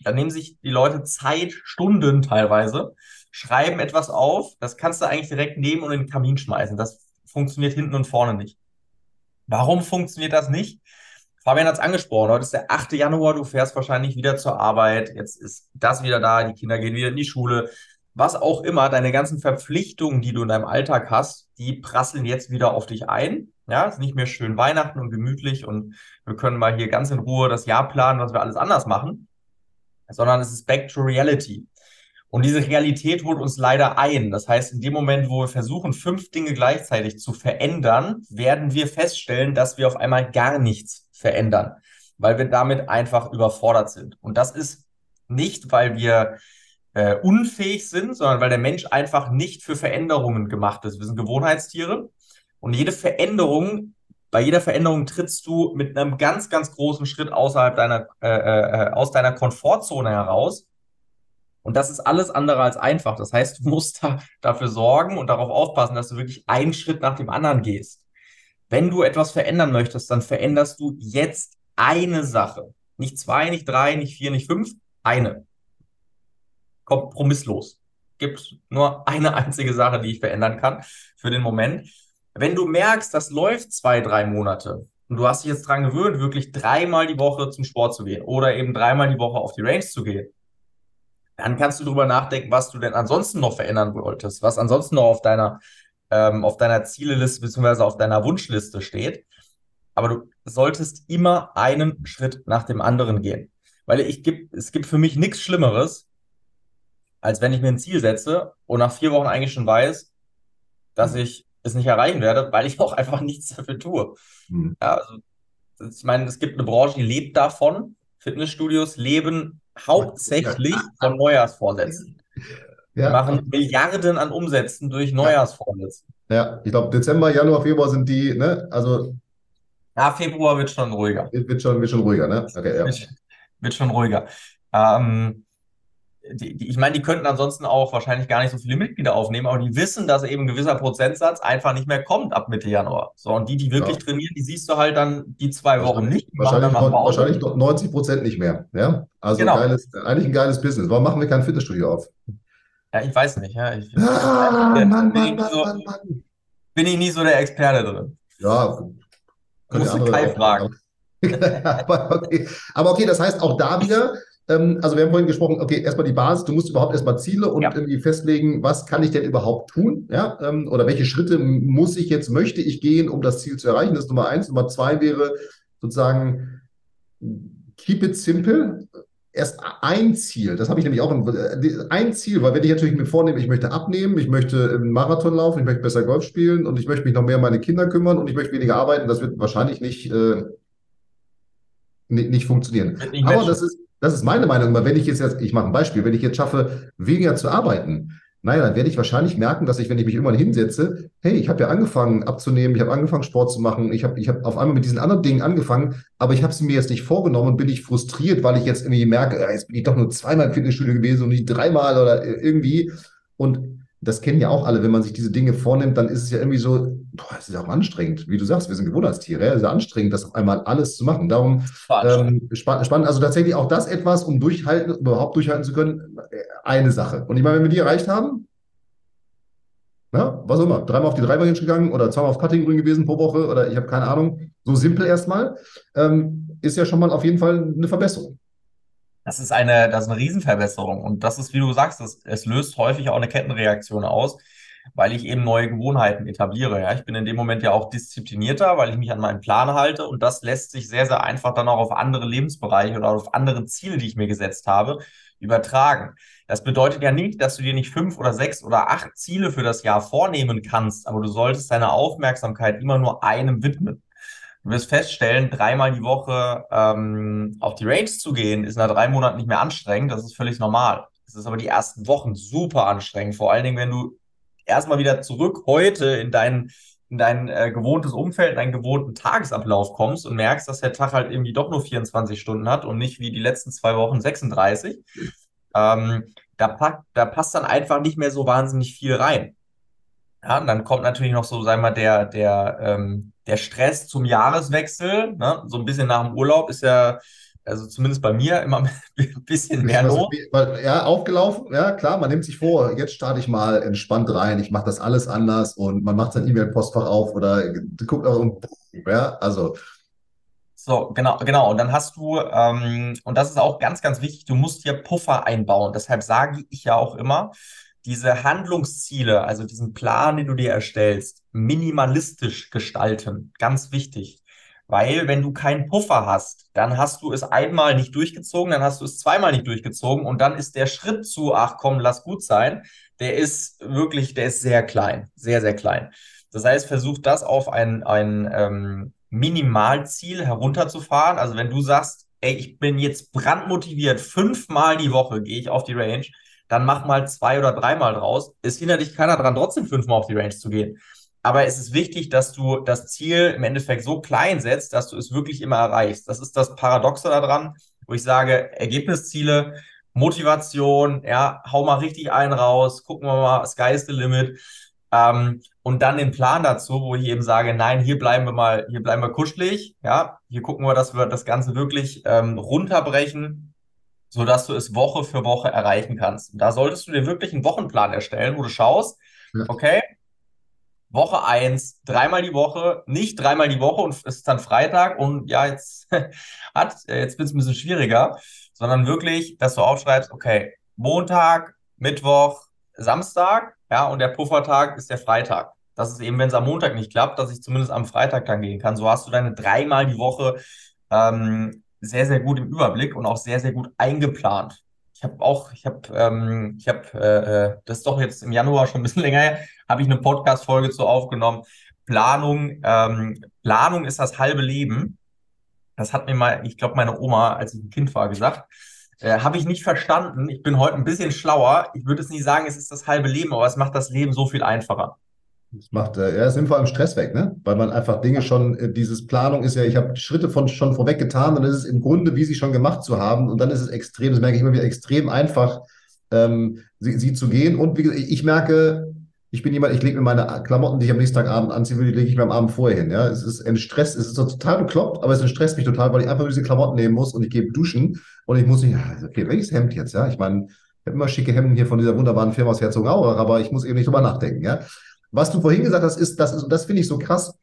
da nehmen sich die Leute Zeit, Stunden teilweise, schreiben etwas auf, das kannst du eigentlich direkt nehmen und in den Kamin schmeißen. Das funktioniert hinten und vorne nicht. Warum funktioniert das nicht? Fabian hat es angesprochen, heute ist der 8. Januar, du fährst wahrscheinlich wieder zur Arbeit, jetzt ist das wieder da, die Kinder gehen wieder in die Schule, was auch immer, deine ganzen Verpflichtungen, die du in deinem Alltag hast, die prasseln jetzt wieder auf dich ein. Ja, es ist nicht mehr schön Weihnachten und gemütlich und wir können mal hier ganz in Ruhe das Jahr planen, was wir alles anders machen, sondern es ist back to reality. Und diese Realität holt uns leider ein. Das heißt, in dem Moment, wo wir versuchen, fünf Dinge gleichzeitig zu verändern, werden wir feststellen, dass wir auf einmal gar nichts verändern, weil wir damit einfach überfordert sind. Und das ist nicht, weil wir äh, unfähig sind, sondern weil der Mensch einfach nicht für Veränderungen gemacht ist. Wir sind Gewohnheitstiere und jede Veränderung, bei jeder Veränderung trittst du mit einem ganz, ganz großen Schritt außerhalb deiner, äh, äh, aus deiner Komfortzone heraus. Und das ist alles andere als einfach. Das heißt, du musst da, dafür sorgen und darauf aufpassen, dass du wirklich einen Schritt nach dem anderen gehst. Wenn du etwas verändern möchtest, dann veränderst du jetzt eine Sache. Nicht zwei, nicht drei, nicht vier, nicht fünf, eine. Kompromisslos. Gibt nur eine einzige Sache, die ich verändern kann für den Moment. Wenn du merkst, das läuft zwei, drei Monate und du hast dich jetzt dran gewöhnt, wirklich dreimal die Woche zum Sport zu gehen oder eben dreimal die Woche auf die Range zu gehen, dann kannst du darüber nachdenken, was du denn ansonsten noch verändern wolltest, was ansonsten noch auf deiner, ähm, auf deiner Zieleliste bzw. auf deiner Wunschliste steht. Aber du solltest immer einen Schritt nach dem anderen gehen. Weil ich gibt, es gibt für mich nichts Schlimmeres, als wenn ich mir ein Ziel setze und nach vier Wochen eigentlich schon weiß, dass hm. ich es nicht erreichen werde, weil ich auch einfach nichts dafür tue. Mhm. Ja, also, ich meine, es gibt eine Branche, die lebt davon. Fitnessstudios leben hauptsächlich von Neujahrsvorsätzen. Ja. machen Milliarden an Umsätzen durch Neujahrsvorsätze. Ja, ich glaube, Dezember, Januar, Februar sind die, ne? Also. Ja, Februar wird schon ruhiger. Wird schon, wird schon ruhiger, ne? Okay, ja. Wird, wird schon ruhiger. Ähm, die, die, ich meine, die könnten ansonsten auch wahrscheinlich gar nicht so viele Mitglieder aufnehmen, aber die wissen, dass eben ein gewisser Prozentsatz einfach nicht mehr kommt ab Mitte Januar. So, und die, die wirklich ja. trainieren, die siehst du halt dann die zwei Wochen nicht. Wahrscheinlich, wahrscheinlich 90 Prozent nicht mehr. Ja? Also genau. geiles, eigentlich ein geiles Business. Warum machen wir kein Fitnessstudio auf? Ja, ich weiß nicht. Ja. Ich, ah, Mann, Mann, bin, Mann, so, Mann, Mann. bin ich nie so der Experte drin. Ja, musst du Kai fragen. aber, okay. aber okay, das heißt auch da wieder, ähm, also wir haben vorhin gesprochen, okay, erstmal die Basis, du musst überhaupt erstmal Ziele und ja. irgendwie festlegen, was kann ich denn überhaupt tun, ja, ähm, oder welche Schritte muss ich jetzt, möchte ich gehen, um das Ziel zu erreichen, das ist Nummer eins. Nummer zwei wäre sozusagen, keep it simple, erst ein Ziel, das habe ich nämlich auch, ein Ziel, weil wenn ich natürlich mir vornehme, ich möchte abnehmen, ich möchte einen Marathon laufen, ich möchte besser Golf spielen und ich möchte mich noch mehr um meine Kinder kümmern und ich möchte weniger arbeiten, das wird wahrscheinlich nicht, äh, nicht, nicht funktionieren. Nicht Aber das ist, das ist meine Meinung. Aber wenn ich jetzt, jetzt ich mache ein Beispiel, wenn ich jetzt schaffe, weniger zu arbeiten, naja, dann werde ich wahrscheinlich merken, dass ich, wenn ich mich irgendwann hinsetze, hey, ich habe ja angefangen abzunehmen, ich habe angefangen Sport zu machen, ich habe ich hab auf einmal mit diesen anderen Dingen angefangen, aber ich habe sie mir jetzt nicht vorgenommen und bin ich frustriert, weil ich jetzt irgendwie merke, jetzt bin ich doch nur zweimal im Fitnessstudio gewesen und nicht dreimal oder irgendwie. Und das kennen ja auch alle, wenn man sich diese Dinge vornimmt, dann ist es ja irgendwie so, boah, es ist auch anstrengend. Wie du sagst, wir sind Gewohnheitstiere, ja, es ist anstrengend, das auf einmal alles zu machen. Darum ähm, spann spannend, also tatsächlich auch das etwas, um durchhalten, überhaupt durchhalten zu können, äh, eine Sache. Und ich meine, wenn wir die erreicht haben, ja, was auch immer, dreimal auf die Dreibein gegangen oder zweimal auf Cutting Grün gewesen pro Woche oder ich habe keine Ahnung, so simpel erstmal, ähm, ist ja schon mal auf jeden Fall eine Verbesserung. Das ist eine, das ist eine Riesenverbesserung. Und das ist, wie du sagst, das, es löst häufig auch eine Kettenreaktion aus, weil ich eben neue Gewohnheiten etabliere. Ja, ich bin in dem Moment ja auch disziplinierter, weil ich mich an meinen Plan halte. Und das lässt sich sehr, sehr einfach dann auch auf andere Lebensbereiche oder auf andere Ziele, die ich mir gesetzt habe, übertragen. Das bedeutet ja nicht, dass du dir nicht fünf oder sechs oder acht Ziele für das Jahr vornehmen kannst, aber du solltest deine Aufmerksamkeit immer nur einem widmen. Du wirst feststellen, dreimal die Woche ähm, auf die Range zu gehen, ist nach drei Monaten nicht mehr anstrengend. Das ist völlig normal. Das ist aber die ersten Wochen super anstrengend. Vor allen Dingen, wenn du erstmal wieder zurück heute in dein, in dein äh, gewohntes Umfeld, in deinen gewohnten Tagesablauf kommst und merkst, dass der Tag halt irgendwie doch nur 24 Stunden hat und nicht wie die letzten zwei Wochen 36. Ähm, da, pack, da passt dann einfach nicht mehr so wahnsinnig viel rein. Ja, und dann kommt natürlich noch so, sagen wir mal, der, der, ähm, der Stress zum Jahreswechsel, ne? so ein bisschen nach dem Urlaub ist ja, also zumindest bei mir immer ein bisschen mehr los. Ja, aufgelaufen, ja klar, man nimmt sich vor, jetzt starte ich mal entspannt rein, ich mache das alles anders und man macht sein E-Mail-Postfach auf oder guckt auch und ja, also So, genau, genau. Und dann hast du, ähm, und das ist auch ganz, ganz wichtig, du musst hier Puffer einbauen. Deshalb sage ich ja auch immer, diese Handlungsziele, also diesen Plan, den du dir erstellst, minimalistisch gestalten. Ganz wichtig. Weil wenn du keinen Puffer hast, dann hast du es einmal nicht durchgezogen, dann hast du es zweimal nicht durchgezogen und dann ist der Schritt zu, ach komm, lass gut sein, der ist wirklich, der ist sehr klein, sehr, sehr klein. Das heißt, versuch das auf ein, ein ähm, Minimalziel herunterzufahren. Also wenn du sagst, ey, ich bin jetzt brandmotiviert, fünfmal die Woche gehe ich auf die Range, dann mach mal zwei oder dreimal draus. Es hindert dich keiner dran, trotzdem fünfmal auf die Range zu gehen. Aber es ist wichtig, dass du das Ziel im Endeffekt so klein setzt, dass du es wirklich immer erreichst. Das ist das Paradoxe daran, wo ich sage, Ergebnisziele, Motivation, ja, hau mal richtig einen raus, gucken wir mal, sky is the limit. Ähm, und dann den Plan dazu, wo ich eben sage, nein, hier bleiben wir mal, hier bleiben wir kuschelig, ja, hier gucken wir, dass wir das Ganze wirklich ähm, runterbrechen, sodass du es Woche für Woche erreichen kannst. Und da solltest du dir wirklich einen Wochenplan erstellen, wo du schaust, okay, Woche eins, dreimal die Woche, nicht dreimal die Woche und es ist dann Freitag und ja, jetzt hat, jetzt wird es ein bisschen schwieriger, sondern wirklich, dass du aufschreibst, okay, Montag, Mittwoch, Samstag, ja, und der Puffertag ist der Freitag. Das ist eben, wenn es am Montag nicht klappt, dass ich zumindest am Freitag dann gehen kann. So hast du deine dreimal die Woche ähm, sehr, sehr gut im Überblick und auch sehr, sehr gut eingeplant. Ich habe auch, ich habe, ähm, ich habe, äh, äh, das ist doch jetzt im Januar schon ein bisschen länger her, habe ich eine Podcast-Folge zu aufgenommen. Planung, ähm, Planung ist das halbe Leben. Das hat mir mal, ich glaube, meine Oma, als ich ein Kind war, gesagt. Äh, habe ich nicht verstanden. Ich bin heute ein bisschen schlauer. Ich würde es nicht sagen, es ist das halbe Leben, aber es macht das Leben so viel einfacher. Das macht, äh, ja, es nimmt vor allem Stress weg, ne? Weil man einfach Dinge schon, äh, dieses Planung ist ja, ich habe Schritte von schon vorweg getan, ist es im Grunde, wie sie schon gemacht zu haben, und dann ist es extrem, das merke ich immer wieder, extrem einfach, ähm, sie, sie zu gehen. Und wie gesagt, ich merke, ich bin jemand, ich lege mir meine Klamotten, die ich am nächsten Tag Abend anziehen will, die lege ich mir am Abend vorher hin. Ja, es ist ein Stress, es ist total bekloppt, aber es stresst mich total, weil ich einfach nur diese Klamotten nehmen muss und ich gehe duschen und ich muss nicht, okay, welches Hemd jetzt? Ja, ich meine, ich habe immer schicke Hemden hier von dieser wunderbaren Firma aus Herzogenaurach, aber ich muss eben nicht drüber nachdenken. Ja, was du vorhin gesagt hast, ist, das ist, und das finde ich so krass,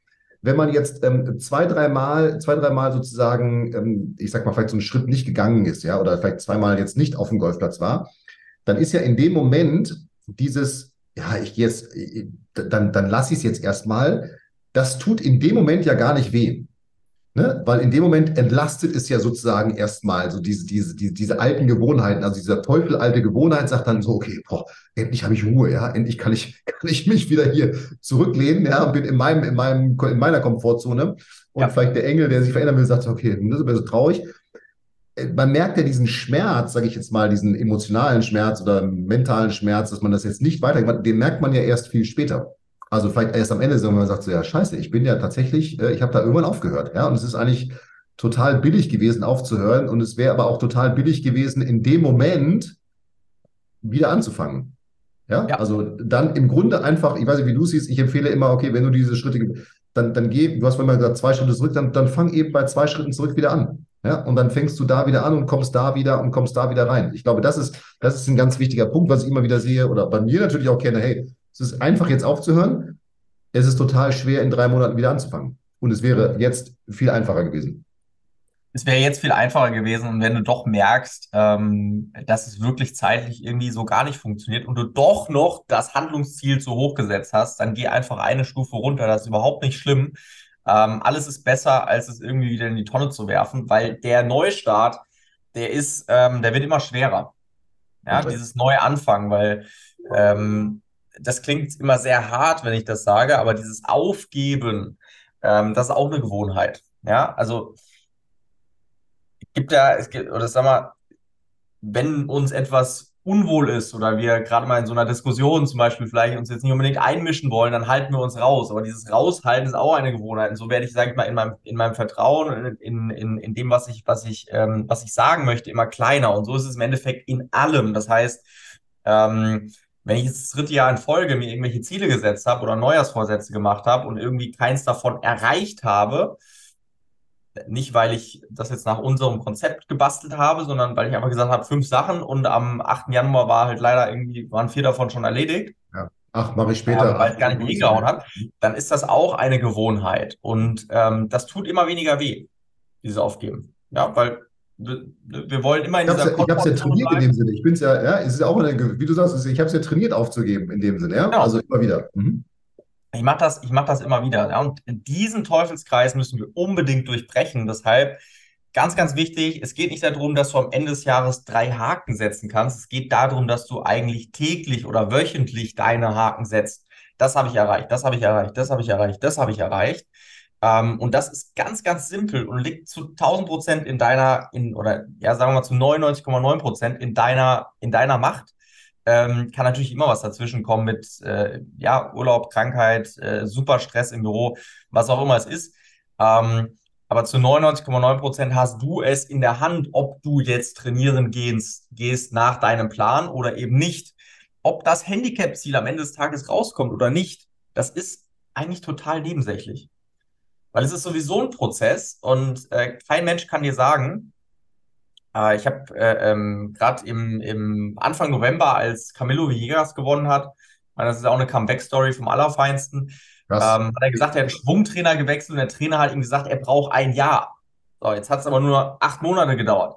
wenn man jetzt ähm, zwei, dreimal, zwei, dreimal sozusagen, ähm, ich sag mal, vielleicht so einen Schritt nicht gegangen ist, ja, oder vielleicht zweimal jetzt nicht auf dem Golfplatz war, dann ist ja in dem Moment dieses, ja, ich gehe jetzt, dann, dann lasse ich es jetzt erstmal. Das tut in dem Moment ja gar nicht weh. Ne? Weil in dem Moment entlastet es ja sozusagen erstmal so diese, diese, diese, diese alten Gewohnheiten. Also dieser Teufel alte Gewohnheit sagt dann so, okay, boah, endlich habe ich Ruhe, ja, endlich kann ich, kann ich mich wieder hier zurücklehnen, ja, und bin in meinem, in meinem, in meiner Komfortzone. Und ja. vielleicht der Engel, der sich verändern will, sagt, okay, das ist so traurig. Man merkt ja diesen Schmerz, sage ich jetzt mal, diesen emotionalen Schmerz oder mentalen Schmerz, dass man das jetzt nicht weitergemacht, den merkt man ja erst viel später. Also vielleicht erst am Ende, wenn man sagt so, ja, scheiße, ich bin ja tatsächlich, äh, ich habe da irgendwann aufgehört. Ja, und es ist eigentlich total billig gewesen, aufzuhören. Und es wäre aber auch total billig gewesen, in dem Moment wieder anzufangen. Ja? ja? also dann im Grunde einfach, ich weiß nicht, wie du siehst, ich empfehle immer, okay, wenn du diese Schritte, dann, dann geh, du hast vorhin mal gesagt, zwei Schritte zurück, dann, dann fang eben bei zwei Schritten zurück wieder an. Ja, und dann fängst du da wieder an und kommst da wieder und kommst da wieder rein. Ich glaube, das ist, das ist ein ganz wichtiger Punkt, was ich immer wieder sehe oder bei mir natürlich auch kenne. Hey, es ist einfach jetzt aufzuhören. Es ist total schwer, in drei Monaten wieder anzufangen. Und es wäre jetzt viel einfacher gewesen. Es wäre jetzt viel einfacher gewesen. Und wenn du doch merkst, ähm, dass es wirklich zeitlich irgendwie so gar nicht funktioniert und du doch noch das Handlungsziel zu hoch gesetzt hast, dann geh einfach eine Stufe runter. Das ist überhaupt nicht schlimm. Ähm, alles ist besser, als es irgendwie wieder in die Tonne zu werfen, weil der Neustart, der ist, ähm, der wird immer schwerer. Ja, okay. dieses neue Anfangen, weil ähm, das klingt immer sehr hart, wenn ich das sage, aber dieses Aufgeben, ähm, das ist auch eine Gewohnheit. Ja, also gibt ja, es gibt, oder sag mal, wenn uns etwas unwohl ist oder wir gerade mal in so einer Diskussion zum Beispiel vielleicht uns jetzt nicht unbedingt einmischen wollen, dann halten wir uns raus. Aber dieses Raushalten ist auch eine Gewohnheit. Und so werde ich, sage ich mal, in meinem, in meinem Vertrauen, in, in, in dem, was ich, was ich, ähm, was ich sagen möchte, immer kleiner. Und so ist es im Endeffekt in allem. Das heißt, ähm, wenn ich jetzt das dritte Jahr in Folge mir irgendwelche Ziele gesetzt habe oder Neujahrsvorsätze gemacht habe und irgendwie keins davon erreicht habe, nicht weil ich das jetzt nach unserem Konzept gebastelt habe, sondern weil ich einfach gesagt habe, fünf Sachen und am 8. Januar war halt leider irgendwie, waren vier davon schon erledigt. Ja. Ach, mache ich später. Ja, weil es gar nicht mehr hingehauen hat, dann ist das auch eine Gewohnheit und ähm, das tut immer weniger weh. dieses Aufgeben. Ja, weil wir, wollen immer in ich dieser Ich habe es ja trainiert in dem Sinne. Ich bin es ja, ja, es ist auch, eine, wie du sagst, ich habe es ja trainiert aufzugeben in dem Sinne, ja. Genau. Also immer wieder. Mhm. Ich mache das, ich mach das immer wieder. Ja? Und diesen Teufelskreis müssen wir unbedingt durchbrechen. Deshalb ganz, ganz wichtig, es geht nicht darum, dass du am Ende des Jahres drei Haken setzen kannst. Es geht darum, dass du eigentlich täglich oder wöchentlich deine Haken setzt. Das habe ich erreicht, das habe ich erreicht, das habe ich erreicht, das habe ich erreicht. Ähm, und das ist ganz, ganz simpel und liegt zu 1000 Prozent in deiner, in, oder ja, sagen wir mal zu 99,9 Prozent in deiner, in deiner Macht. Ähm, kann natürlich immer was dazwischen kommen mit äh, ja, Urlaub, Krankheit, äh, super Stress im Büro, was auch immer es ist. Ähm, aber zu 99,9 Prozent hast du es in der Hand, ob du jetzt trainieren gehst, gehst nach deinem Plan oder eben nicht. Ob das Handicap-Ziel am Ende des Tages rauskommt oder nicht, das ist eigentlich total nebensächlich. Weil es ist sowieso ein Prozess und äh, kein Mensch kann dir sagen, äh, ich habe äh, ähm, gerade im, im Anfang November, als Camilo Villegas gewonnen hat, das ist auch eine Comeback-Story vom Allerfeinsten, ähm, hat er gesagt, er hat einen Schwungtrainer gewechselt und der Trainer hat ihm gesagt, er braucht ein Jahr. So, jetzt hat es aber nur acht Monate gedauert.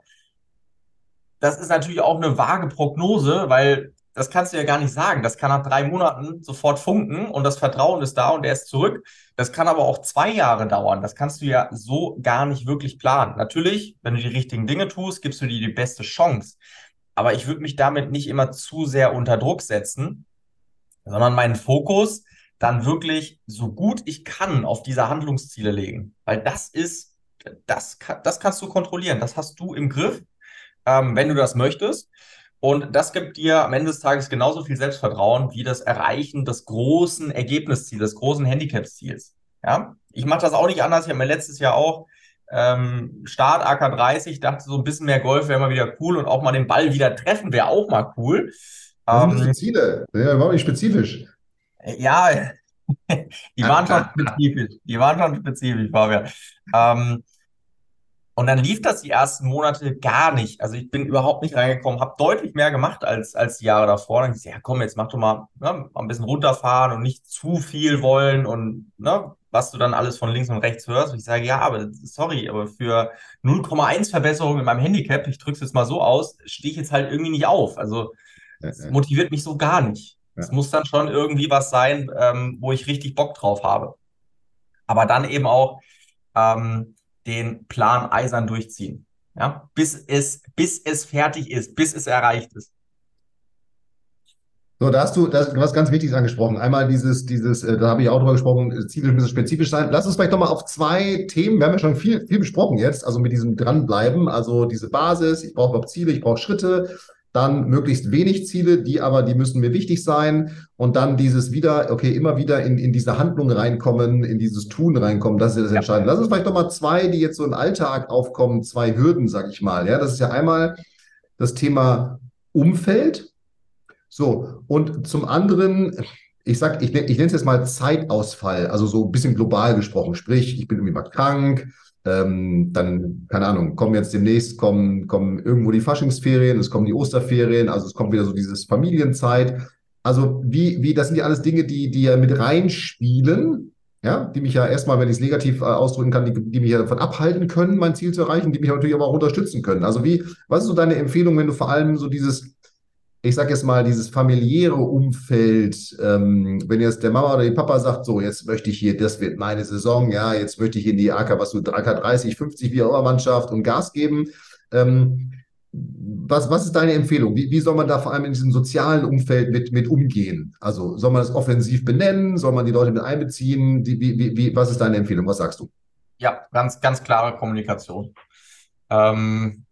Das ist natürlich auch eine vage Prognose, weil das kannst du ja gar nicht sagen. Das kann nach drei Monaten sofort funken und das Vertrauen ist da und er ist zurück. Das kann aber auch zwei Jahre dauern. Das kannst du ja so gar nicht wirklich planen. Natürlich, wenn du die richtigen Dinge tust, gibst du dir die beste Chance. Aber ich würde mich damit nicht immer zu sehr unter Druck setzen, sondern meinen Fokus dann wirklich so gut ich kann auf diese Handlungsziele legen. Weil das ist, das, das kannst du kontrollieren. Das hast du im Griff, ähm, wenn du das möchtest. Und das gibt dir am Ende des Tages genauso viel Selbstvertrauen wie das Erreichen des großen Ergebnisziels, des großen Handicap-Ziels. Ja, ich mache das auch nicht anders. Ich habe mir letztes Jahr auch ähm, Start AK30, dachte so ein bisschen mehr Golf wäre mal wieder cool und auch mal den Ball wieder treffen wäre auch mal cool. Was sind das für Ziele? Ja, war nicht spezifisch. Ja, die waren schon spezifisch. Die waren schon spezifisch, Fabian. Ähm, und dann lief das die ersten Monate gar nicht. Also ich bin überhaupt nicht reingekommen, habe deutlich mehr gemacht als, als die Jahre davor. Dann gesagt, ja komm, jetzt mach doch mal, ne, mal ein bisschen runterfahren und nicht zu viel wollen und ne, was du dann alles von links und rechts hörst. Und ich sage, ja, aber sorry, aber für 0,1 Verbesserung in meinem Handicap, ich drücke es jetzt mal so aus, stehe ich jetzt halt irgendwie nicht auf. Also das motiviert mich so gar nicht. Es ja. muss dann schon irgendwie was sein, ähm, wo ich richtig Bock drauf habe. Aber dann eben auch ähm, den Plan eisern durchziehen. Ja, bis es, bis es fertig ist, bis es erreicht ist. So, da hast du, da, du hast ganz Wichtiges angesprochen. Einmal dieses, dieses, äh, da habe ich auch drüber gesprochen, Ziele müssen spezifisch sein. Lass uns vielleicht doch mal auf zwei Themen, wir haben ja schon viel, viel besprochen jetzt, also mit diesem Dranbleiben, also diese Basis, ich brauche Ziele, ich brauche Schritte, dann möglichst wenig Ziele, die aber, die müssen mir wichtig sein. Und dann dieses wieder, okay, immer wieder in, in diese Handlung reinkommen, in dieses Tun reinkommen, das ist ja das Entscheidende. Lass uns vielleicht doch mal zwei, die jetzt so im Alltag aufkommen, zwei Hürden, sag ich mal. Ja, das ist ja einmal das Thema Umfeld. So, und zum anderen, ich sag, ich, ich nenne es jetzt mal Zeitausfall, also so ein bisschen global gesprochen. Sprich, ich bin irgendwie mal krank, ähm, dann, keine Ahnung, kommen jetzt demnächst, kommen, kommen irgendwo die Faschingsferien, es kommen die Osterferien, also es kommt wieder so dieses Familienzeit. Also wie, wie, das sind ja alles Dinge, die, die ja mit reinspielen, ja, die mich ja erstmal, wenn ich es negativ äh, ausdrücken kann, die, die mich ja davon abhalten können, mein Ziel zu erreichen, die mich natürlich aber auch unterstützen können. Also wie, was ist so deine Empfehlung, wenn du vor allem so dieses ich sage jetzt mal, dieses familiäre Umfeld, ähm, wenn jetzt der Mama oder die Papa sagt, so, jetzt möchte ich hier, das wird meine Saison, ja, jetzt möchte ich in die AK, was du, AK 30, 50, wie auch immer Mannschaft und Gas geben. Ähm, was, was ist deine Empfehlung? Wie, wie soll man da vor allem in diesem sozialen Umfeld mit, mit umgehen? Also soll man das offensiv benennen? Soll man die Leute mit einbeziehen? Die, wie, wie, was ist deine Empfehlung? Was sagst du? Ja, ganz, ganz klare Kommunikation. Ähm,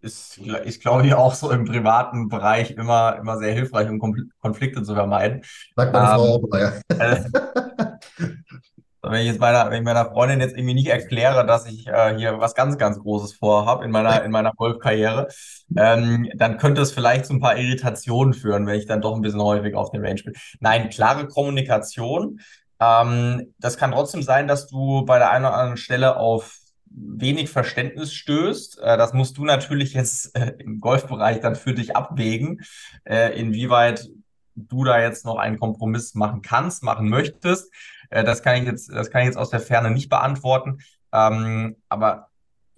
ist, ist glaube ich, auch so im privaten Bereich immer, immer sehr hilfreich, um Konflikte zu vermeiden. Sagt meine ähm, Frau auch, ja. Wenn ich jetzt meiner, wenn ich meiner Freundin jetzt irgendwie nicht erkläre, dass ich äh, hier was ganz, ganz Großes vorhabe in meiner, in meiner Golfkarriere, ähm, dann könnte es vielleicht zu ein paar Irritationen führen, wenn ich dann doch ein bisschen häufig auf den Range bin. Nein, klare Kommunikation. Ähm, das kann trotzdem sein, dass du bei der einen oder anderen Stelle auf wenig Verständnis stößt. Äh, das musst du natürlich jetzt äh, im Golfbereich dann für dich abwägen, äh, inwieweit du da jetzt noch einen Kompromiss machen kannst, machen möchtest. das kann ich jetzt, das kann ich jetzt aus der Ferne nicht beantworten. Ähm, aber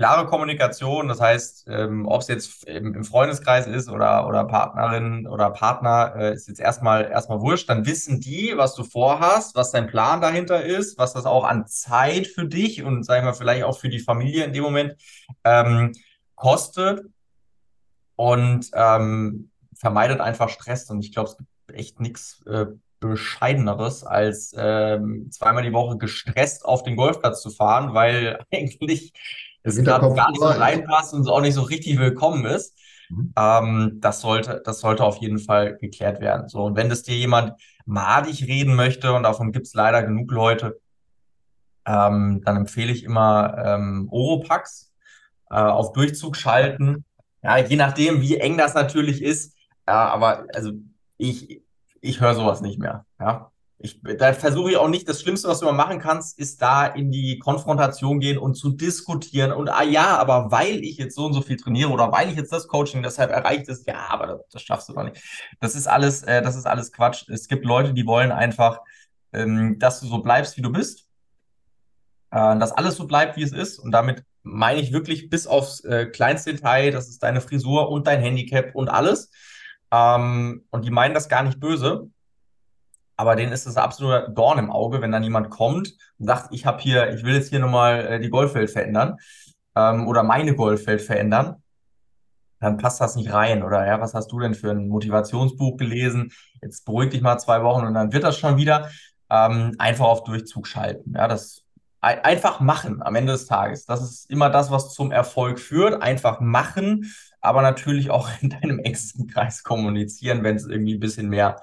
klare Kommunikation, das heißt, ähm, ob es jetzt im, Freundeskreis ist oder, oder Partnerin oder Partner, äh, ist jetzt erstmal erstmal wurscht. Dann wissen die, was du vorhast, was dein Plan dahinter ist, was das auch an Zeit für dich und sagen wir vielleicht auch für die Familie in dem Moment ähm, kostet und ähm, vermeidet einfach Stress. Und ich glaube, es gibt echt nichts äh, bescheideneres, als ähm, zweimal die Woche gestresst auf den Golfplatz zu fahren, weil eigentlich es gerade gar nicht so reinpasst und so auch nicht so richtig willkommen ist. Mhm. Ähm, das sollte, das sollte auf jeden Fall geklärt werden. So, und wenn das dir jemand madig reden möchte, und davon gibt es leider genug Leute, ähm, dann empfehle ich immer ähm, Oropax äh, auf Durchzug schalten. Ja, je nachdem, wie eng das natürlich ist. Ja, aber also ich, ich höre sowas nicht mehr. Ja. Ich, da versuche ich auch nicht, das Schlimmste, was du mal machen kannst, ist da in die Konfrontation gehen und zu diskutieren. Und ah ja, aber weil ich jetzt so und so viel trainiere oder weil ich jetzt das Coaching deshalb erreicht ist, ja, aber das, das schaffst du doch nicht. Das ist alles, äh, das ist alles Quatsch. Es gibt Leute, die wollen einfach, ähm, dass du so bleibst, wie du bist. Äh, dass alles so bleibt, wie es ist. Und damit meine ich wirklich bis aufs äh, kleinste Detail, das ist deine Frisur und dein Handicap und alles. Ähm, und die meinen das gar nicht böse aber denen ist das ein absoluter Dorn im Auge, wenn dann jemand kommt und sagt, ich habe hier, ich will jetzt hier nochmal äh, die Golfwelt verändern ähm, oder meine Golfwelt verändern, dann passt das nicht rein. Oder ja, was hast du denn für ein Motivationsbuch gelesen? Jetzt beruhig dich mal zwei Wochen und dann wird das schon wieder. Ähm, einfach auf Durchzug schalten. Ja, das einfach machen am Ende des Tages. Das ist immer das, was zum Erfolg führt. Einfach machen, aber natürlich auch in deinem engsten Kreis kommunizieren, wenn es irgendwie ein bisschen mehr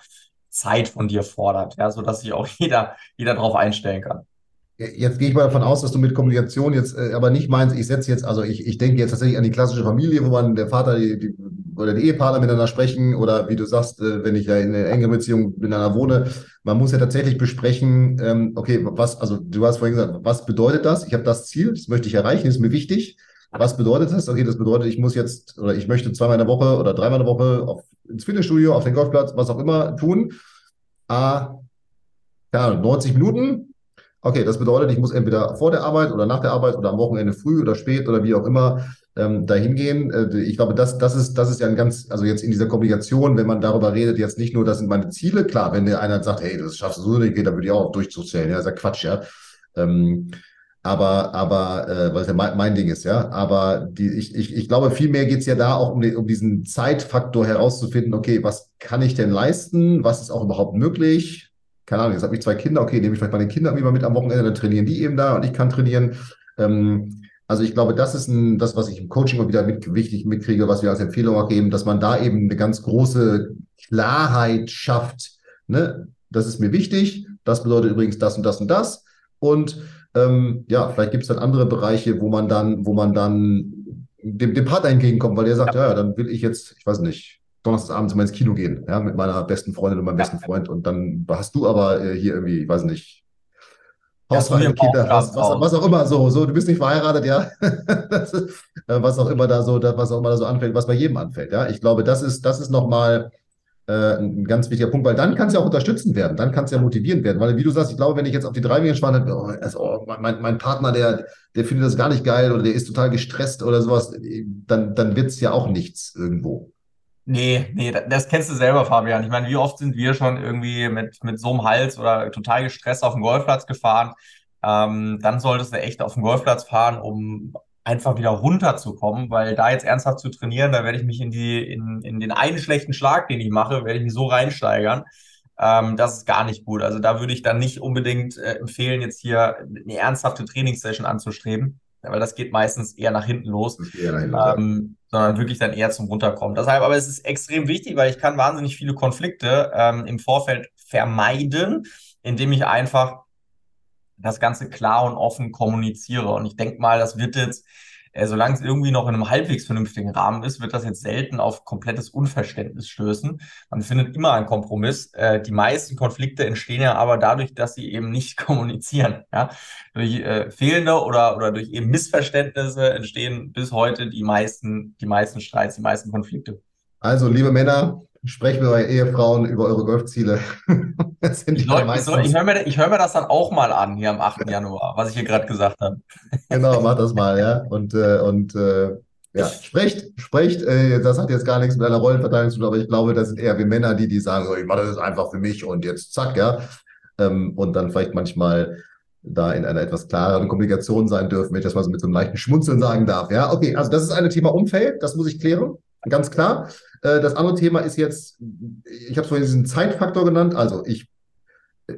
Zeit von dir fordert, ja, sodass sich auch jeder, jeder darauf einstellen kann. Jetzt gehe ich mal davon aus, dass du mit Kommunikation jetzt äh, aber nicht meinst, ich setze jetzt, also ich, ich denke jetzt tatsächlich an die klassische Familie, wo man der Vater die, die, oder die Ehepartner miteinander sprechen oder wie du sagst, äh, wenn ich ja in einer engen Beziehung miteinander wohne, man muss ja tatsächlich besprechen, ähm, okay, was, also du hast vorhin gesagt, was bedeutet das? Ich habe das Ziel, das möchte ich erreichen, ist mir wichtig. Was bedeutet das? Okay, das bedeutet, ich muss jetzt oder ich möchte zweimal in der Woche oder dreimal in der Woche auf, ins Fitnessstudio, auf den Golfplatz, was auch immer tun. Ah, ja, 90 Minuten. Okay, das bedeutet, ich muss entweder vor der Arbeit oder nach der Arbeit oder am Wochenende früh oder spät oder wie auch immer ähm, dahin gehen. Äh, ich glaube, das, das, ist, das ist ja ein ganz, also jetzt in dieser Kommunikation, wenn man darüber redet, jetzt nicht nur, das sind meine Ziele, klar, wenn der einer sagt, hey, das schaffst du so nicht, dann würde ich auch durchzuzählen. Ja, das ist ja Quatsch, ja. Ähm, aber, aber, äh, weil es ja mein, mein Ding ist, ja. Aber die, ich, ich, ich glaube, vielmehr geht es ja da auch um, die, um diesen Zeitfaktor herauszufinden, okay, was kann ich denn leisten? Was ist auch überhaupt möglich? Keine Ahnung, jetzt habe ich zwei Kinder, okay, nehme ich vielleicht meine Kinder irgendwie mit am Wochenende, dann trainieren die eben da und ich kann trainieren. Ähm, also ich glaube, das ist ein, das, was ich im Coaching immer wieder mit, wichtig mitkriege, was wir als Empfehlung auch geben, dass man da eben eine ganz große Klarheit schafft. Ne? Das ist mir wichtig. Das bedeutet übrigens das und das und das. Und ähm, ja, vielleicht gibt es dann andere Bereiche, wo man dann, wo man dann dem, dem Partner entgegenkommt, weil der sagt, ja. ja, dann will ich jetzt, ich weiß nicht, donnerstagsabends mal ins Kino gehen, ja, mit meiner besten Freundin und meinem ja. besten Freund. Und dann hast du aber äh, hier irgendwie, ich weiß nicht, Hausreihe, Kinder, was, was, was, auch immer so, so, du bist nicht verheiratet, ja. ist, äh, was auch immer da so, das, was auch immer da so anfällt, was bei jedem anfällt, ja. Ich glaube, das ist, das ist nochmal ein ganz wichtiger Punkt, weil dann kann es ja auch unterstützend werden, dann kann es ja motivierend werden, weil wie du sagst, ich glaube, wenn ich jetzt auf die drei Wege spanne, oh, also, oh, mein, mein Partner, der, der findet das gar nicht geil oder der ist total gestresst oder sowas, dann, dann wird es ja auch nichts irgendwo. Nee, nee, das kennst du selber, Fabian. Ich meine, wie oft sind wir schon irgendwie mit, mit so einem Hals oder total gestresst auf den Golfplatz gefahren? Ähm, dann solltest du echt auf den Golfplatz fahren, um einfach wieder runterzukommen, weil da jetzt ernsthaft zu trainieren, da werde ich mich in die, in, in den einen schlechten Schlag, den ich mache, werde ich mich so reinsteigern. Ähm, das ist gar nicht gut. Also da würde ich dann nicht unbedingt äh, empfehlen, jetzt hier eine ernsthafte Trainingssession anzustreben, weil das geht meistens eher nach hinten los, nach hinten, ähm, sondern wirklich dann eher zum Runterkommen. Deshalb, aber es ist extrem wichtig, weil ich kann wahnsinnig viele Konflikte ähm, im Vorfeld vermeiden, indem ich einfach das Ganze klar und offen kommuniziere. Und ich denke mal, das wird jetzt, äh, solange es irgendwie noch in einem halbwegs vernünftigen Rahmen ist, wird das jetzt selten auf komplettes Unverständnis stößen. Man findet immer einen Kompromiss. Äh, die meisten Konflikte entstehen ja aber dadurch, dass sie eben nicht kommunizieren. Ja? Durch äh, fehlende oder, oder durch eben Missverständnisse entstehen bis heute die meisten, die meisten Streits, die meisten Konflikte. Also, liebe Männer, sprecht mit euren Ehefrauen über eure Golfziele. ich, ich, ich höre mir, hör mir das dann auch mal an hier am 8. Januar, was ich hier gerade gesagt habe. genau, mach das mal, ja. Und, äh, und äh, ja, sprecht, sprecht, äh, das hat jetzt gar nichts mit einer Rollenverteilung zu tun, aber ich glaube, das sind eher wie Männer, die, die sagen, so, ich mache das einfach für mich und jetzt zack, ja. Ähm, und dann vielleicht manchmal da in einer etwas klareren Kommunikation sein dürfen, wenn ich das mal so mit so einem leichten Schmunzeln sagen darf. Ja, okay, also das ist ein Thema Umfeld, das muss ich klären, ganz klar. Äh, das andere Thema ist jetzt, ich habe es vorhin diesen Zeitfaktor genannt, also ich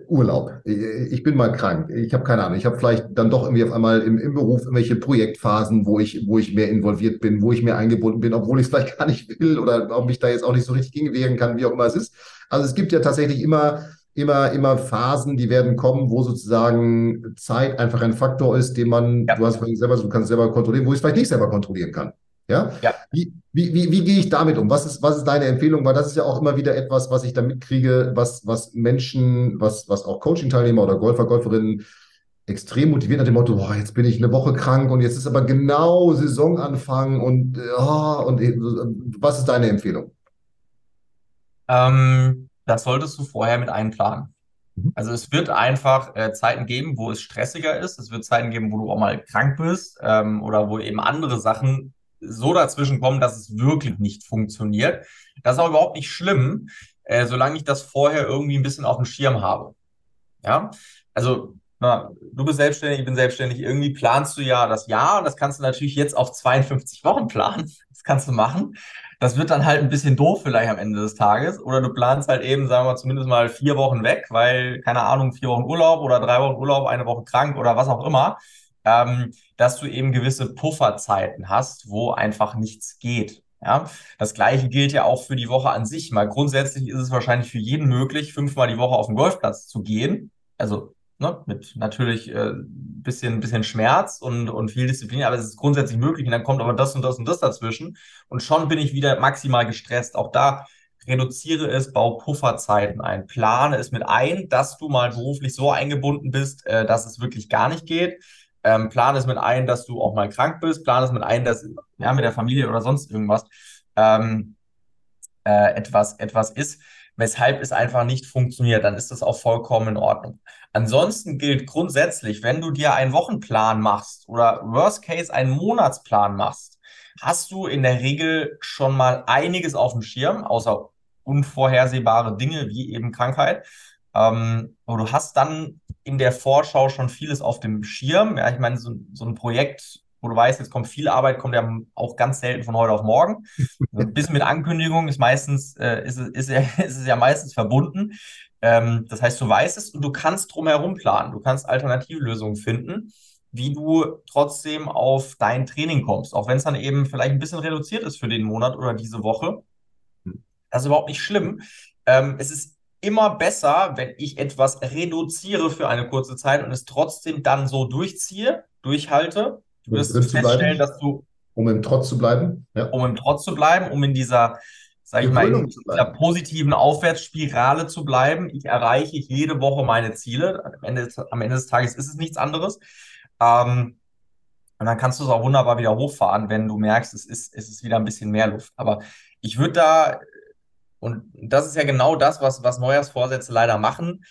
Urlaub. Ich bin mal krank. Ich habe keine Ahnung. Ich habe vielleicht dann doch irgendwie auf einmal im, im Beruf irgendwelche Projektphasen, wo ich, wo ich mehr involviert bin, wo ich mehr eingebunden bin, obwohl ich es vielleicht gar nicht will oder ob mich da jetzt auch nicht so richtig gegen kann, wie auch immer es ist. Also es gibt ja tatsächlich immer, immer, immer Phasen, die werden kommen, wo sozusagen Zeit einfach ein Faktor ist, den man, ja. du hast vorhin selber, du kannst selber kontrollieren, wo ich es vielleicht nicht selber kontrollieren kann. Ja? ja. Wie, wie, wie, wie gehe ich damit um? Was ist, was ist deine Empfehlung? Weil das ist ja auch immer wieder etwas, was ich da mitkriege, was, was Menschen, was, was auch Coaching-Teilnehmer oder Golfer, Golferinnen extrem motiviert nach dem Motto, boah, jetzt bin ich eine Woche krank und jetzt ist aber genau Saisonanfang und, oh, und was ist deine Empfehlung? Ähm, das solltest du vorher mit einplanen. Mhm. Also es wird einfach äh, Zeiten geben, wo es stressiger ist. Es wird Zeiten geben, wo du auch mal krank bist ähm, oder wo eben andere Sachen so dazwischen kommen, dass es wirklich nicht funktioniert. Das ist auch überhaupt nicht schlimm, äh, solange ich das vorher irgendwie ein bisschen auf dem Schirm habe. Ja, also na, du bist selbstständig, ich bin selbstständig. Irgendwie planst du ja das Jahr und das kannst du natürlich jetzt auf 52 Wochen planen. Das kannst du machen. Das wird dann halt ein bisschen doof vielleicht am Ende des Tages. Oder du planst halt eben, sagen wir zumindest mal vier Wochen weg, weil, keine Ahnung, vier Wochen Urlaub oder drei Wochen Urlaub, eine Woche krank oder was auch immer ähm, dass du eben gewisse Pufferzeiten hast, wo einfach nichts geht. Ja, das gleiche gilt ja auch für die Woche an sich. Mal grundsätzlich ist es wahrscheinlich für jeden möglich, fünfmal die Woche auf den Golfplatz zu gehen. Also ne, mit natürlich äh, bisschen, bisschen Schmerz und, und viel Disziplin, aber es ist grundsätzlich möglich. Und dann kommt aber das und das und das dazwischen. Und schon bin ich wieder maximal gestresst. Auch da reduziere es, bau Pufferzeiten ein, plane es mit ein, dass du mal beruflich so eingebunden bist, äh, dass es wirklich gar nicht geht. Ähm, plan es mit ein, dass du auch mal krank bist, plan es mit ein, dass ja, mit der Familie oder sonst irgendwas ähm, äh, etwas, etwas ist, weshalb es einfach nicht funktioniert, dann ist das auch vollkommen in Ordnung. Ansonsten gilt grundsätzlich, wenn du dir einen Wochenplan machst oder worst case einen Monatsplan machst, hast du in der Regel schon mal einiges auf dem Schirm, außer unvorhersehbare Dinge wie eben Krankheit. Ähm, aber du hast dann in der Vorschau schon vieles auf dem Schirm. Ja, ich meine, so, so ein Projekt, wo du weißt, jetzt kommt viel Arbeit, kommt ja auch ganz selten von heute auf morgen. Ein bisschen mit Ankündigung ist meistens, äh, ist, ist, ist, es ja meistens verbunden. Ähm, das heißt, du weißt es und du kannst drumherum planen. Du kannst alternative Lösungen finden, wie du trotzdem auf dein Training kommst. Auch wenn es dann eben vielleicht ein bisschen reduziert ist für den Monat oder diese Woche. Das ist überhaupt nicht schlimm. Ähm, es ist immer besser, wenn ich etwas reduziere für eine kurze Zeit und es trotzdem dann so durchziehe, durchhalte. Du wirst um feststellen, dass du. Um im Trotz zu bleiben. Ja. Um im Trotz zu bleiben, um in dieser, sag ich mal, in dieser positiven Aufwärtsspirale zu bleiben. Ich erreiche jede Woche meine Ziele. Am Ende, am Ende des Tages ist es nichts anderes. Ähm, und dann kannst du es auch wunderbar wieder hochfahren, wenn du merkst, es ist, es ist wieder ein bisschen mehr Luft. Aber ich würde da und das ist ja genau das, was, was Neujahrsvorsätze leider machen.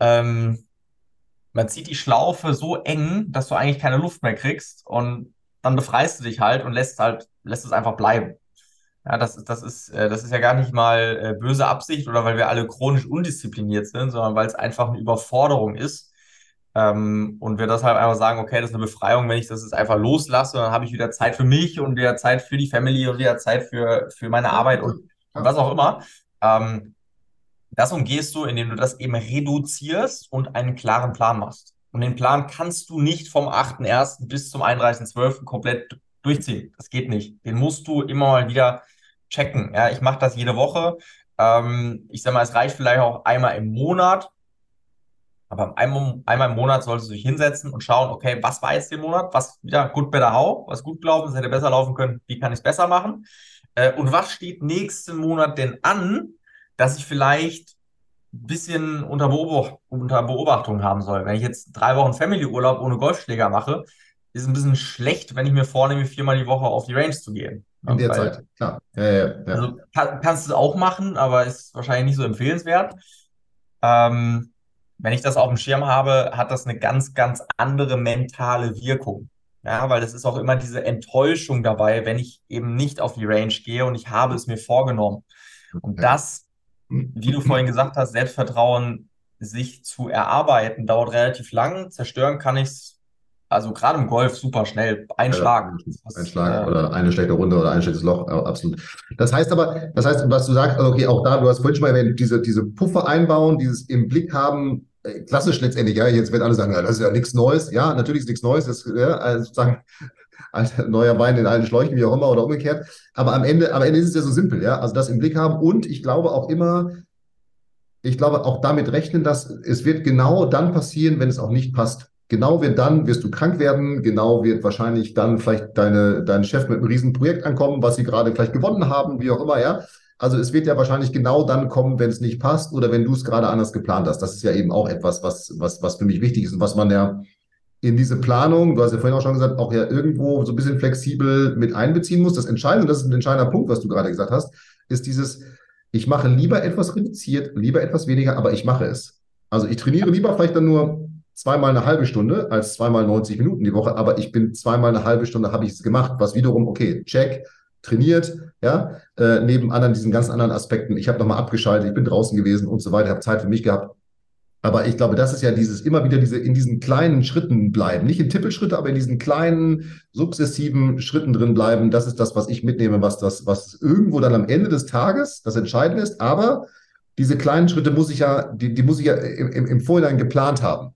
Ähm, man zieht die Schlaufe so eng, dass du eigentlich keine Luft mehr kriegst und dann befreist du dich halt und lässt halt, lässt es einfach bleiben. Ja, das, das, ist, äh, das ist ja gar nicht mal äh, böse Absicht oder weil wir alle chronisch undiszipliniert sind, sondern weil es einfach eine Überforderung ist. Ähm, und wir deshalb einfach sagen, okay, das ist eine Befreiung, wenn ich das jetzt einfach loslasse, dann habe ich wieder Zeit für mich und wieder Zeit für die Family und wieder Zeit für, für meine Arbeit und was auch immer. Ähm, das umgehst du, indem du das eben reduzierst und einen klaren Plan machst. Und den Plan kannst du nicht vom 8.1. bis zum 31.12. komplett durchziehen. Das geht nicht. Den musst du immer mal wieder checken. Ja, ich mache das jede Woche. Ähm, ich sage mal, es reicht vielleicht auch einmal im Monat. Aber einmal, einmal im Monat solltest du dich hinsetzen und schauen, okay, was war jetzt den Monat? Was wieder gut, better how? Was gut gelaufen ist, hätte besser laufen können. Wie kann ich es besser machen? Äh, und was steht nächsten Monat denn an, dass ich vielleicht ein bisschen unter, Beobacht unter Beobachtung haben soll? Wenn ich jetzt drei Wochen Family-Urlaub ohne Golfschläger mache, ist ein bisschen schlecht, wenn ich mir vornehme, viermal die Woche auf die Range zu gehen. In der Weil, Zeit, klar. Ja, ja, ja. Also kann, kannst du es auch machen, aber ist wahrscheinlich nicht so empfehlenswert. Ähm, wenn ich das auf dem Schirm habe, hat das eine ganz, ganz andere mentale Wirkung. Ja, weil es ist auch immer diese Enttäuschung dabei, wenn ich eben nicht auf die Range gehe und ich habe es mir vorgenommen. Und das, wie du vorhin gesagt hast, Selbstvertrauen sich zu erarbeiten, dauert relativ lang. Zerstören kann ich es also gerade im Golf super schnell. Ein Schlag. Ein Schlag äh, oder eine schlechte Runde oder ein schlechtes Loch, absolut. Das heißt aber, das heißt, was du sagst, okay, auch da, du hast vorhin schon mal erwähnt, diese, diese Puffer einbauen, dieses im Blick haben, äh, klassisch letztendlich, ja, jetzt werden alle sagen, ja, das ist ja nichts Neues. Ja, natürlich ist nichts Neues, das ist ja, also sozusagen alter, neuer Wein in alten Schläuchen, wie auch immer, oder umgekehrt. Aber am Ende, am Ende ist es ja so simpel, ja. Also das im Blick haben und ich glaube auch immer, ich glaube auch damit rechnen, dass es wird genau dann passieren, wenn es auch nicht passt. Genau wird dann, wirst du krank werden, genau wird wahrscheinlich dann vielleicht deine, dein Chef mit einem Riesenprojekt ankommen, was sie gerade vielleicht gewonnen haben, wie auch immer, ja. Also es wird ja wahrscheinlich genau dann kommen, wenn es nicht passt oder wenn du es gerade anders geplant hast. Das ist ja eben auch etwas, was, was, was für mich wichtig ist und was man ja in diese Planung, du hast ja vorhin auch schon gesagt, auch ja irgendwo so ein bisschen flexibel mit einbeziehen muss. Das Entscheidende, und das ist ein entscheidender Punkt, was du gerade gesagt hast, ist dieses, ich mache lieber etwas reduziert, lieber etwas weniger, aber ich mache es. Also ich trainiere lieber vielleicht dann nur zweimal eine halbe Stunde als zweimal 90 Minuten die Woche, aber ich bin zweimal eine halbe Stunde, habe ich es gemacht, was wiederum, okay, check, trainiert, ja, äh, neben anderen, diesen ganz anderen Aspekten. Ich habe nochmal abgeschaltet, ich bin draußen gewesen und so weiter, habe Zeit für mich gehabt. Aber ich glaube, das ist ja dieses immer wieder diese in diesen kleinen Schritten bleiben, nicht in Tippelschritte, aber in diesen kleinen sukzessiven Schritten drin bleiben. Das ist das, was ich mitnehme, was das, was irgendwo dann am Ende des Tages das Entscheidende ist. Aber diese kleinen Schritte muss ich ja, die, die muss ich ja im, im Vorhinein geplant haben.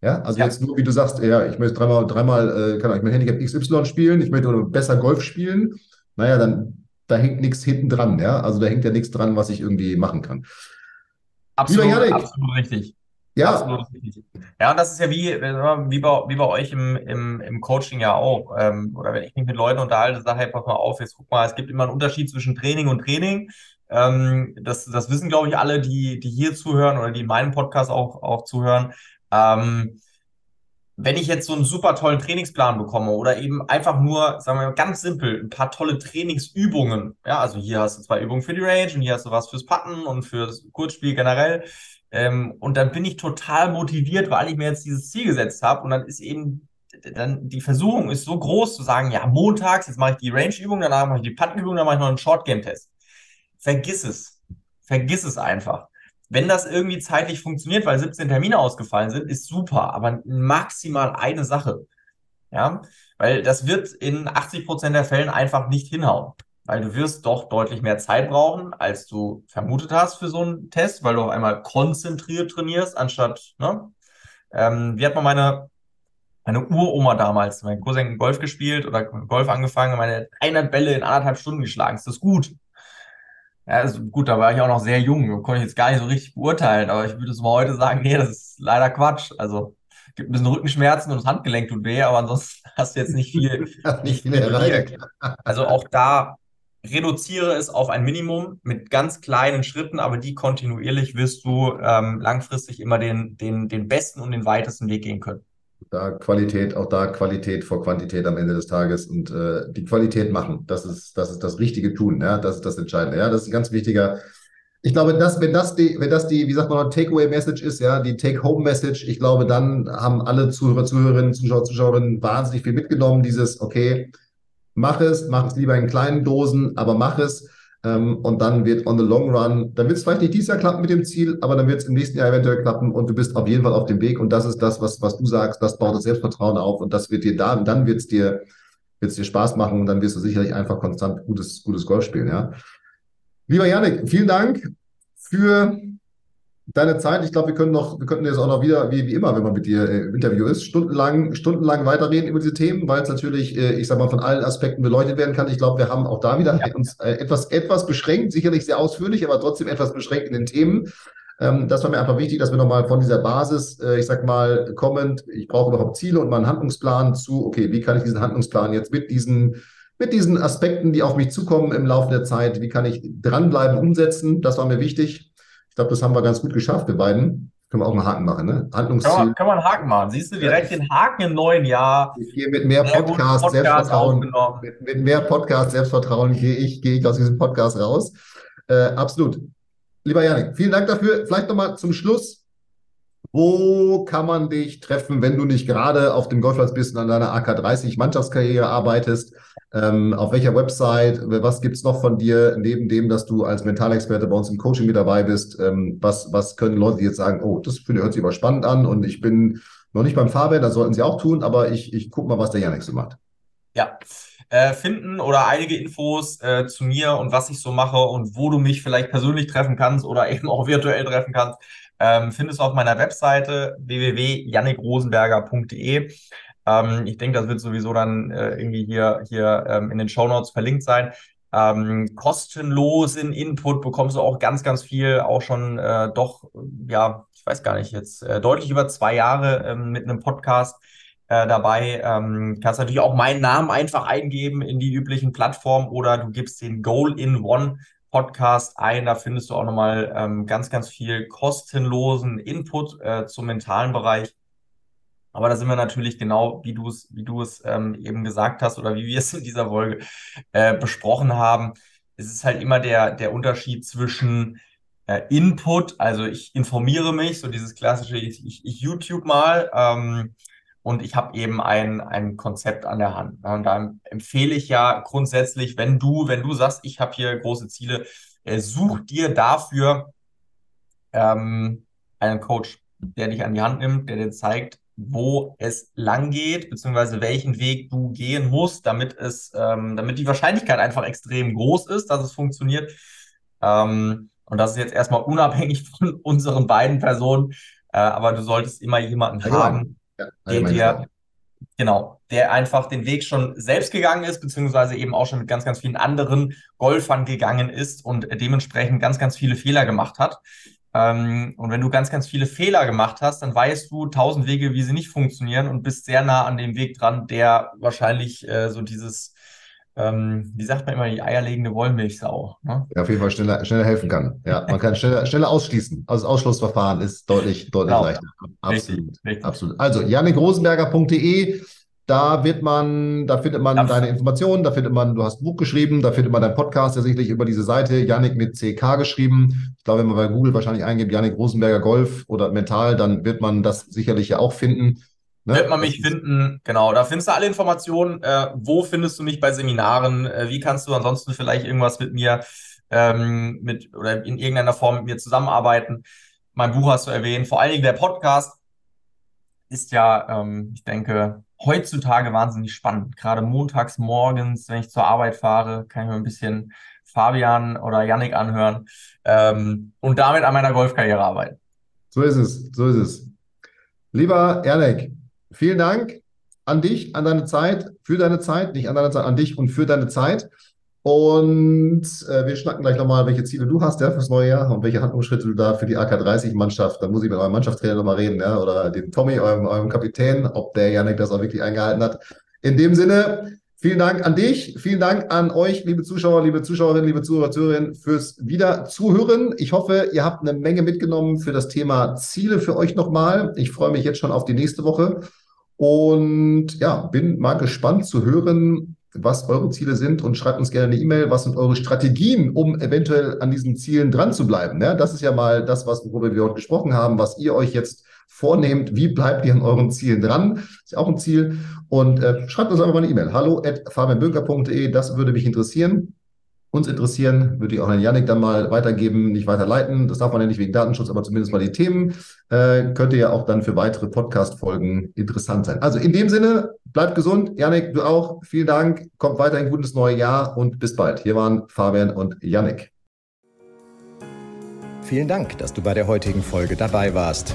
Ja, also ja. jetzt nur, wie du sagst, ja, ich möchte dreimal, dreimal, äh, kann ich mein Handicap XY spielen, ich möchte besser Golf spielen. Naja, dann, da hängt nichts hinten dran, ja. Also da hängt ja nichts dran, was ich irgendwie machen kann. Absolut, absolut richtig. Ja. Absolut richtig. Ja, und das ist ja wie, wie, bei, wie bei euch im, im, im Coaching ja auch. Ähm, oder wenn ich mich mit Leuten unterhalte, sage, hey, pass mal auf, jetzt guck mal, es gibt immer einen Unterschied zwischen Training und Training. Ähm, das, das wissen, glaube ich, alle, die, die hier zuhören oder die in meinem Podcast auch, auch zuhören. Ähm, wenn ich jetzt so einen super tollen Trainingsplan bekomme oder eben einfach nur, sagen wir mal ganz simpel, ein paar tolle Trainingsübungen, ja, also hier hast du zwei Übungen für die Range und hier hast du was fürs Putten und fürs Kurzspiel generell. Ähm, und dann bin ich total motiviert, weil ich mir jetzt dieses Ziel gesetzt habe und dann ist eben dann die Versuchung ist so groß zu sagen, ja, montags, jetzt mache ich die Range-Übung, danach mache ich die Puttenübung, dann mache ich noch einen Short-Game-Test. Vergiss es. Vergiss es einfach. Wenn das irgendwie zeitlich funktioniert, weil 17 Termine ausgefallen sind, ist super, aber maximal eine Sache. Ja, weil das wird in 80 Prozent der Fällen einfach nicht hinhauen. Weil du wirst doch deutlich mehr Zeit brauchen, als du vermutet hast für so einen Test, weil du auf einmal konzentriert trainierst, anstatt, ne? Ähm, wie hat man meine, meine Uroma damals, mein Cousin Golf gespielt oder Golf angefangen, meine 100 Bälle in anderthalb Stunden geschlagen. Ist das gut? Ja, also gut, da war ich auch noch sehr jung, konnte ich jetzt gar nicht so richtig beurteilen, aber ich würde es mal heute sagen, nee, das ist leider Quatsch. Also gibt ein bisschen Rückenschmerzen und das Handgelenk tut weh, aber ansonsten hast du jetzt nicht viel, nicht viel erreicht. Also auch da reduziere es auf ein Minimum mit ganz kleinen Schritten, aber die kontinuierlich wirst du ähm, langfristig immer den, den, den besten und den weitesten Weg gehen können da Qualität, auch da Qualität vor Quantität am Ende des Tages und äh, die Qualität machen. Das ist, das ist das richtige Tun, ja, das ist das Entscheidende. Ja, das ist ein ganz wichtiger. Ich glaube, dass, wenn das die, wenn das die, wie sagt man, Takeaway-Message ist, ja, die Take-Home-Message, ich glaube, dann haben alle Zuhörer, Zuhörerinnen, Zuschauer, Zuschauerinnen wahnsinnig viel mitgenommen. Dieses, okay, mach es, mach es lieber in kleinen Dosen, aber mach es. Ähm, und dann wird on the long run, dann wird es vielleicht nicht dieses Jahr klappen mit dem Ziel, aber dann wird es im nächsten Jahr eventuell klappen und du bist auf jeden Fall auf dem Weg. Und das ist das, was, was du sagst, das baut das Selbstvertrauen auf und das wird dir da, und dann wird es dir, wird's dir Spaß machen und dann wirst du sicherlich einfach konstant gutes, gutes Golf spielen, ja. Lieber Janik, vielen Dank für deine Zeit. Ich glaube, wir können noch, wir könnten jetzt auch noch wieder, wie, wie immer, wenn man mit dir äh, im Interview ist, stundenlang, stundenlang weiterreden über diese Themen, weil es natürlich, äh, ich sag mal, von allen Aspekten beleuchtet werden kann. Ich glaube, wir haben auch da wieder ja. uns äh, etwas, etwas beschränkt, sicherlich sehr ausführlich, aber trotzdem etwas beschränkt in den Themen. Ähm, das war mir einfach wichtig, dass wir nochmal von dieser Basis, ich sag mal, kommend, ich brauche überhaupt Ziele und mal einen Handlungsplan zu, okay, wie kann ich diesen Handlungsplan jetzt mit diesen mit diesen Aspekten, die auf mich zukommen im Laufe der Zeit, wie kann ich dranbleiben, umsetzen? Das war mir wichtig. Ich glaube, das haben wir ganz gut geschafft, wir beiden. Können wir auch einen Haken machen, ne? Handlungsziel. Können wir, können wir einen Haken machen. Siehst du direkt den Haken im neuen Jahr. Ich gehe mit mehr Podcast, Podcast Selbstvertrauen. Mit, mit, mehr Podcast, Selbstvertrauen gehe ich, gehe ich aus diesem Podcast raus. Äh, absolut. Lieber Janik, vielen Dank dafür. Vielleicht nochmal zum Schluss. Wo kann man dich treffen, wenn du nicht gerade auf dem Golfplatz bist und an deiner AK30 Mannschaftskarriere arbeitest? Ähm, auf welcher Website? Was gibt es noch von dir, neben dem, dass du als Mentalexperte bei uns im Coaching mit dabei bist? Ähm, was, was können Leute, jetzt sagen, oh, das finde, hört sich aber spannend an und ich bin noch nicht beim Fahrwerk, das sollten sie auch tun, aber ich, ich gucke mal, was der Janik so macht. Ja, äh, finden oder einige Infos äh, zu mir und was ich so mache und wo du mich vielleicht persönlich treffen kannst oder eben auch virtuell treffen kannst, ähm, findest du auf meiner Webseite www.jannikrosenberger.de. Ähm, ich denke, das wird sowieso dann äh, irgendwie hier, hier ähm, in den Show Notes verlinkt sein. Ähm, kostenlosen Input bekommst du auch ganz, ganz viel, auch schon äh, doch, ja, ich weiß gar nicht, jetzt äh, deutlich über zwei Jahre ähm, mit einem Podcast äh, dabei. Ähm, kannst natürlich auch meinen Namen einfach eingeben in die üblichen Plattformen oder du gibst den Goal in One Podcast ein. Da findest du auch nochmal ähm, ganz, ganz viel kostenlosen Input äh, zum mentalen Bereich. Aber da sind wir natürlich genau, wie du es, wie du es ähm, eben gesagt hast oder wie wir es in dieser Folge äh, besprochen haben. Es ist halt immer der, der Unterschied zwischen äh, Input, also ich informiere mich, so dieses klassische, ich, ich, ich YouTube mal, ähm, und ich habe eben ein, ein Konzept an der Hand. Und da empfehle ich ja grundsätzlich, wenn du, wenn du sagst, ich habe hier große Ziele, äh, such dir dafür ähm, einen Coach, der dich an die Hand nimmt, der dir zeigt, wo es lang geht, beziehungsweise welchen Weg du gehen musst, damit es, ähm, damit die Wahrscheinlichkeit einfach extrem groß ist, dass es funktioniert. Ähm, und das ist jetzt erstmal unabhängig von unseren beiden Personen, äh, aber du solltest immer jemanden ja, genau. haben, der, der, genau, der einfach den Weg schon selbst gegangen ist, beziehungsweise eben auch schon mit ganz, ganz vielen anderen Golfern gegangen ist und dementsprechend ganz, ganz viele Fehler gemacht hat. Ähm, und wenn du ganz, ganz viele Fehler gemacht hast, dann weißt du tausend Wege, wie sie nicht funktionieren und bist sehr nah an dem Weg dran, der wahrscheinlich äh, so dieses ähm, wie sagt man immer, die eierlegende Wollmilchsau. Ne? Ja, auf jeden Fall schneller, schneller helfen kann. Ja, man kann schneller, schneller ausschließen. Also das Ausschlussverfahren ist deutlich, deutlich genau. leichter. Absolut. Richtig, richtig. Absolut. Also janikrosenberger.de, da wird man, da findet man ja. deine Informationen, da findet man, du hast ein Buch geschrieben, da findet man deinen Podcast ja sicherlich über diese Seite, Janik mit CK geschrieben. Ich glaube, wenn man bei Google wahrscheinlich eingibt, Janik Rosenberger Golf oder Mental, dann wird man das sicherlich ja auch finden. Ne? Wird man mich finden, genau. Da findest du alle Informationen. Äh, wo findest du mich bei Seminaren? Äh, wie kannst du ansonsten vielleicht irgendwas mit mir ähm, mit oder in irgendeiner Form mit mir zusammenarbeiten? Mein Buch hast du erwähnt. Vor allen Dingen der Podcast ist ja, ähm, ich denke, heutzutage wahnsinnig spannend. Gerade montags morgens, wenn ich zur Arbeit fahre, kann ich mir ein bisschen Fabian oder Yannick anhören ähm, und damit an meiner Golfkarriere arbeiten. So ist es, so ist es. Lieber Yannick, vielen Dank an dich, an deine Zeit, für deine Zeit, nicht an deine Zeit, an dich und für deine Zeit. Und äh, wir schnacken gleich nochmal, welche Ziele du hast ja, fürs neue Jahr und welche Handlungsschritte du da für die AK30-Mannschaft, da muss ich mit eurem Mannschaftstrainer nochmal reden, ja, oder dem Tommy, eurem, eurem Kapitän, ob der Janik das auch wirklich eingehalten hat. In dem Sinne, vielen Dank an dich, vielen Dank an euch, liebe Zuschauer, liebe Zuschauerinnen, liebe Zuhörer, Zuhörerinnen, fürs Wiederzuhören. Ich hoffe, ihr habt eine Menge mitgenommen für das Thema Ziele für euch nochmal. Ich freue mich jetzt schon auf die nächste Woche. Und ja, bin mal gespannt zu hören, was eure Ziele sind und schreibt uns gerne eine E-Mail, was sind eure Strategien, um eventuell an diesen Zielen dran zu bleiben. Ja, das ist ja mal das, was, worüber wir heute gesprochen haben, was ihr euch jetzt vornehmt. Wie bleibt ihr an euren Zielen dran? Ist ja auch ein Ziel. Und äh, schreibt uns einfach mal eine E-Mail. Hallo at. Das würde mich interessieren uns interessieren, würde ich auch an Yannick dann mal weitergeben, nicht weiterleiten. Das darf man ja nicht wegen Datenschutz, aber zumindest mal die Themen. Äh, könnte ja auch dann für weitere Podcast-Folgen interessant sein. Also in dem Sinne, bleibt gesund. Yannick, du auch. Vielen Dank. Kommt weiterhin gutes neues Jahr und bis bald. Hier waren Fabian und Yannick. Vielen Dank, dass du bei der heutigen Folge dabei warst.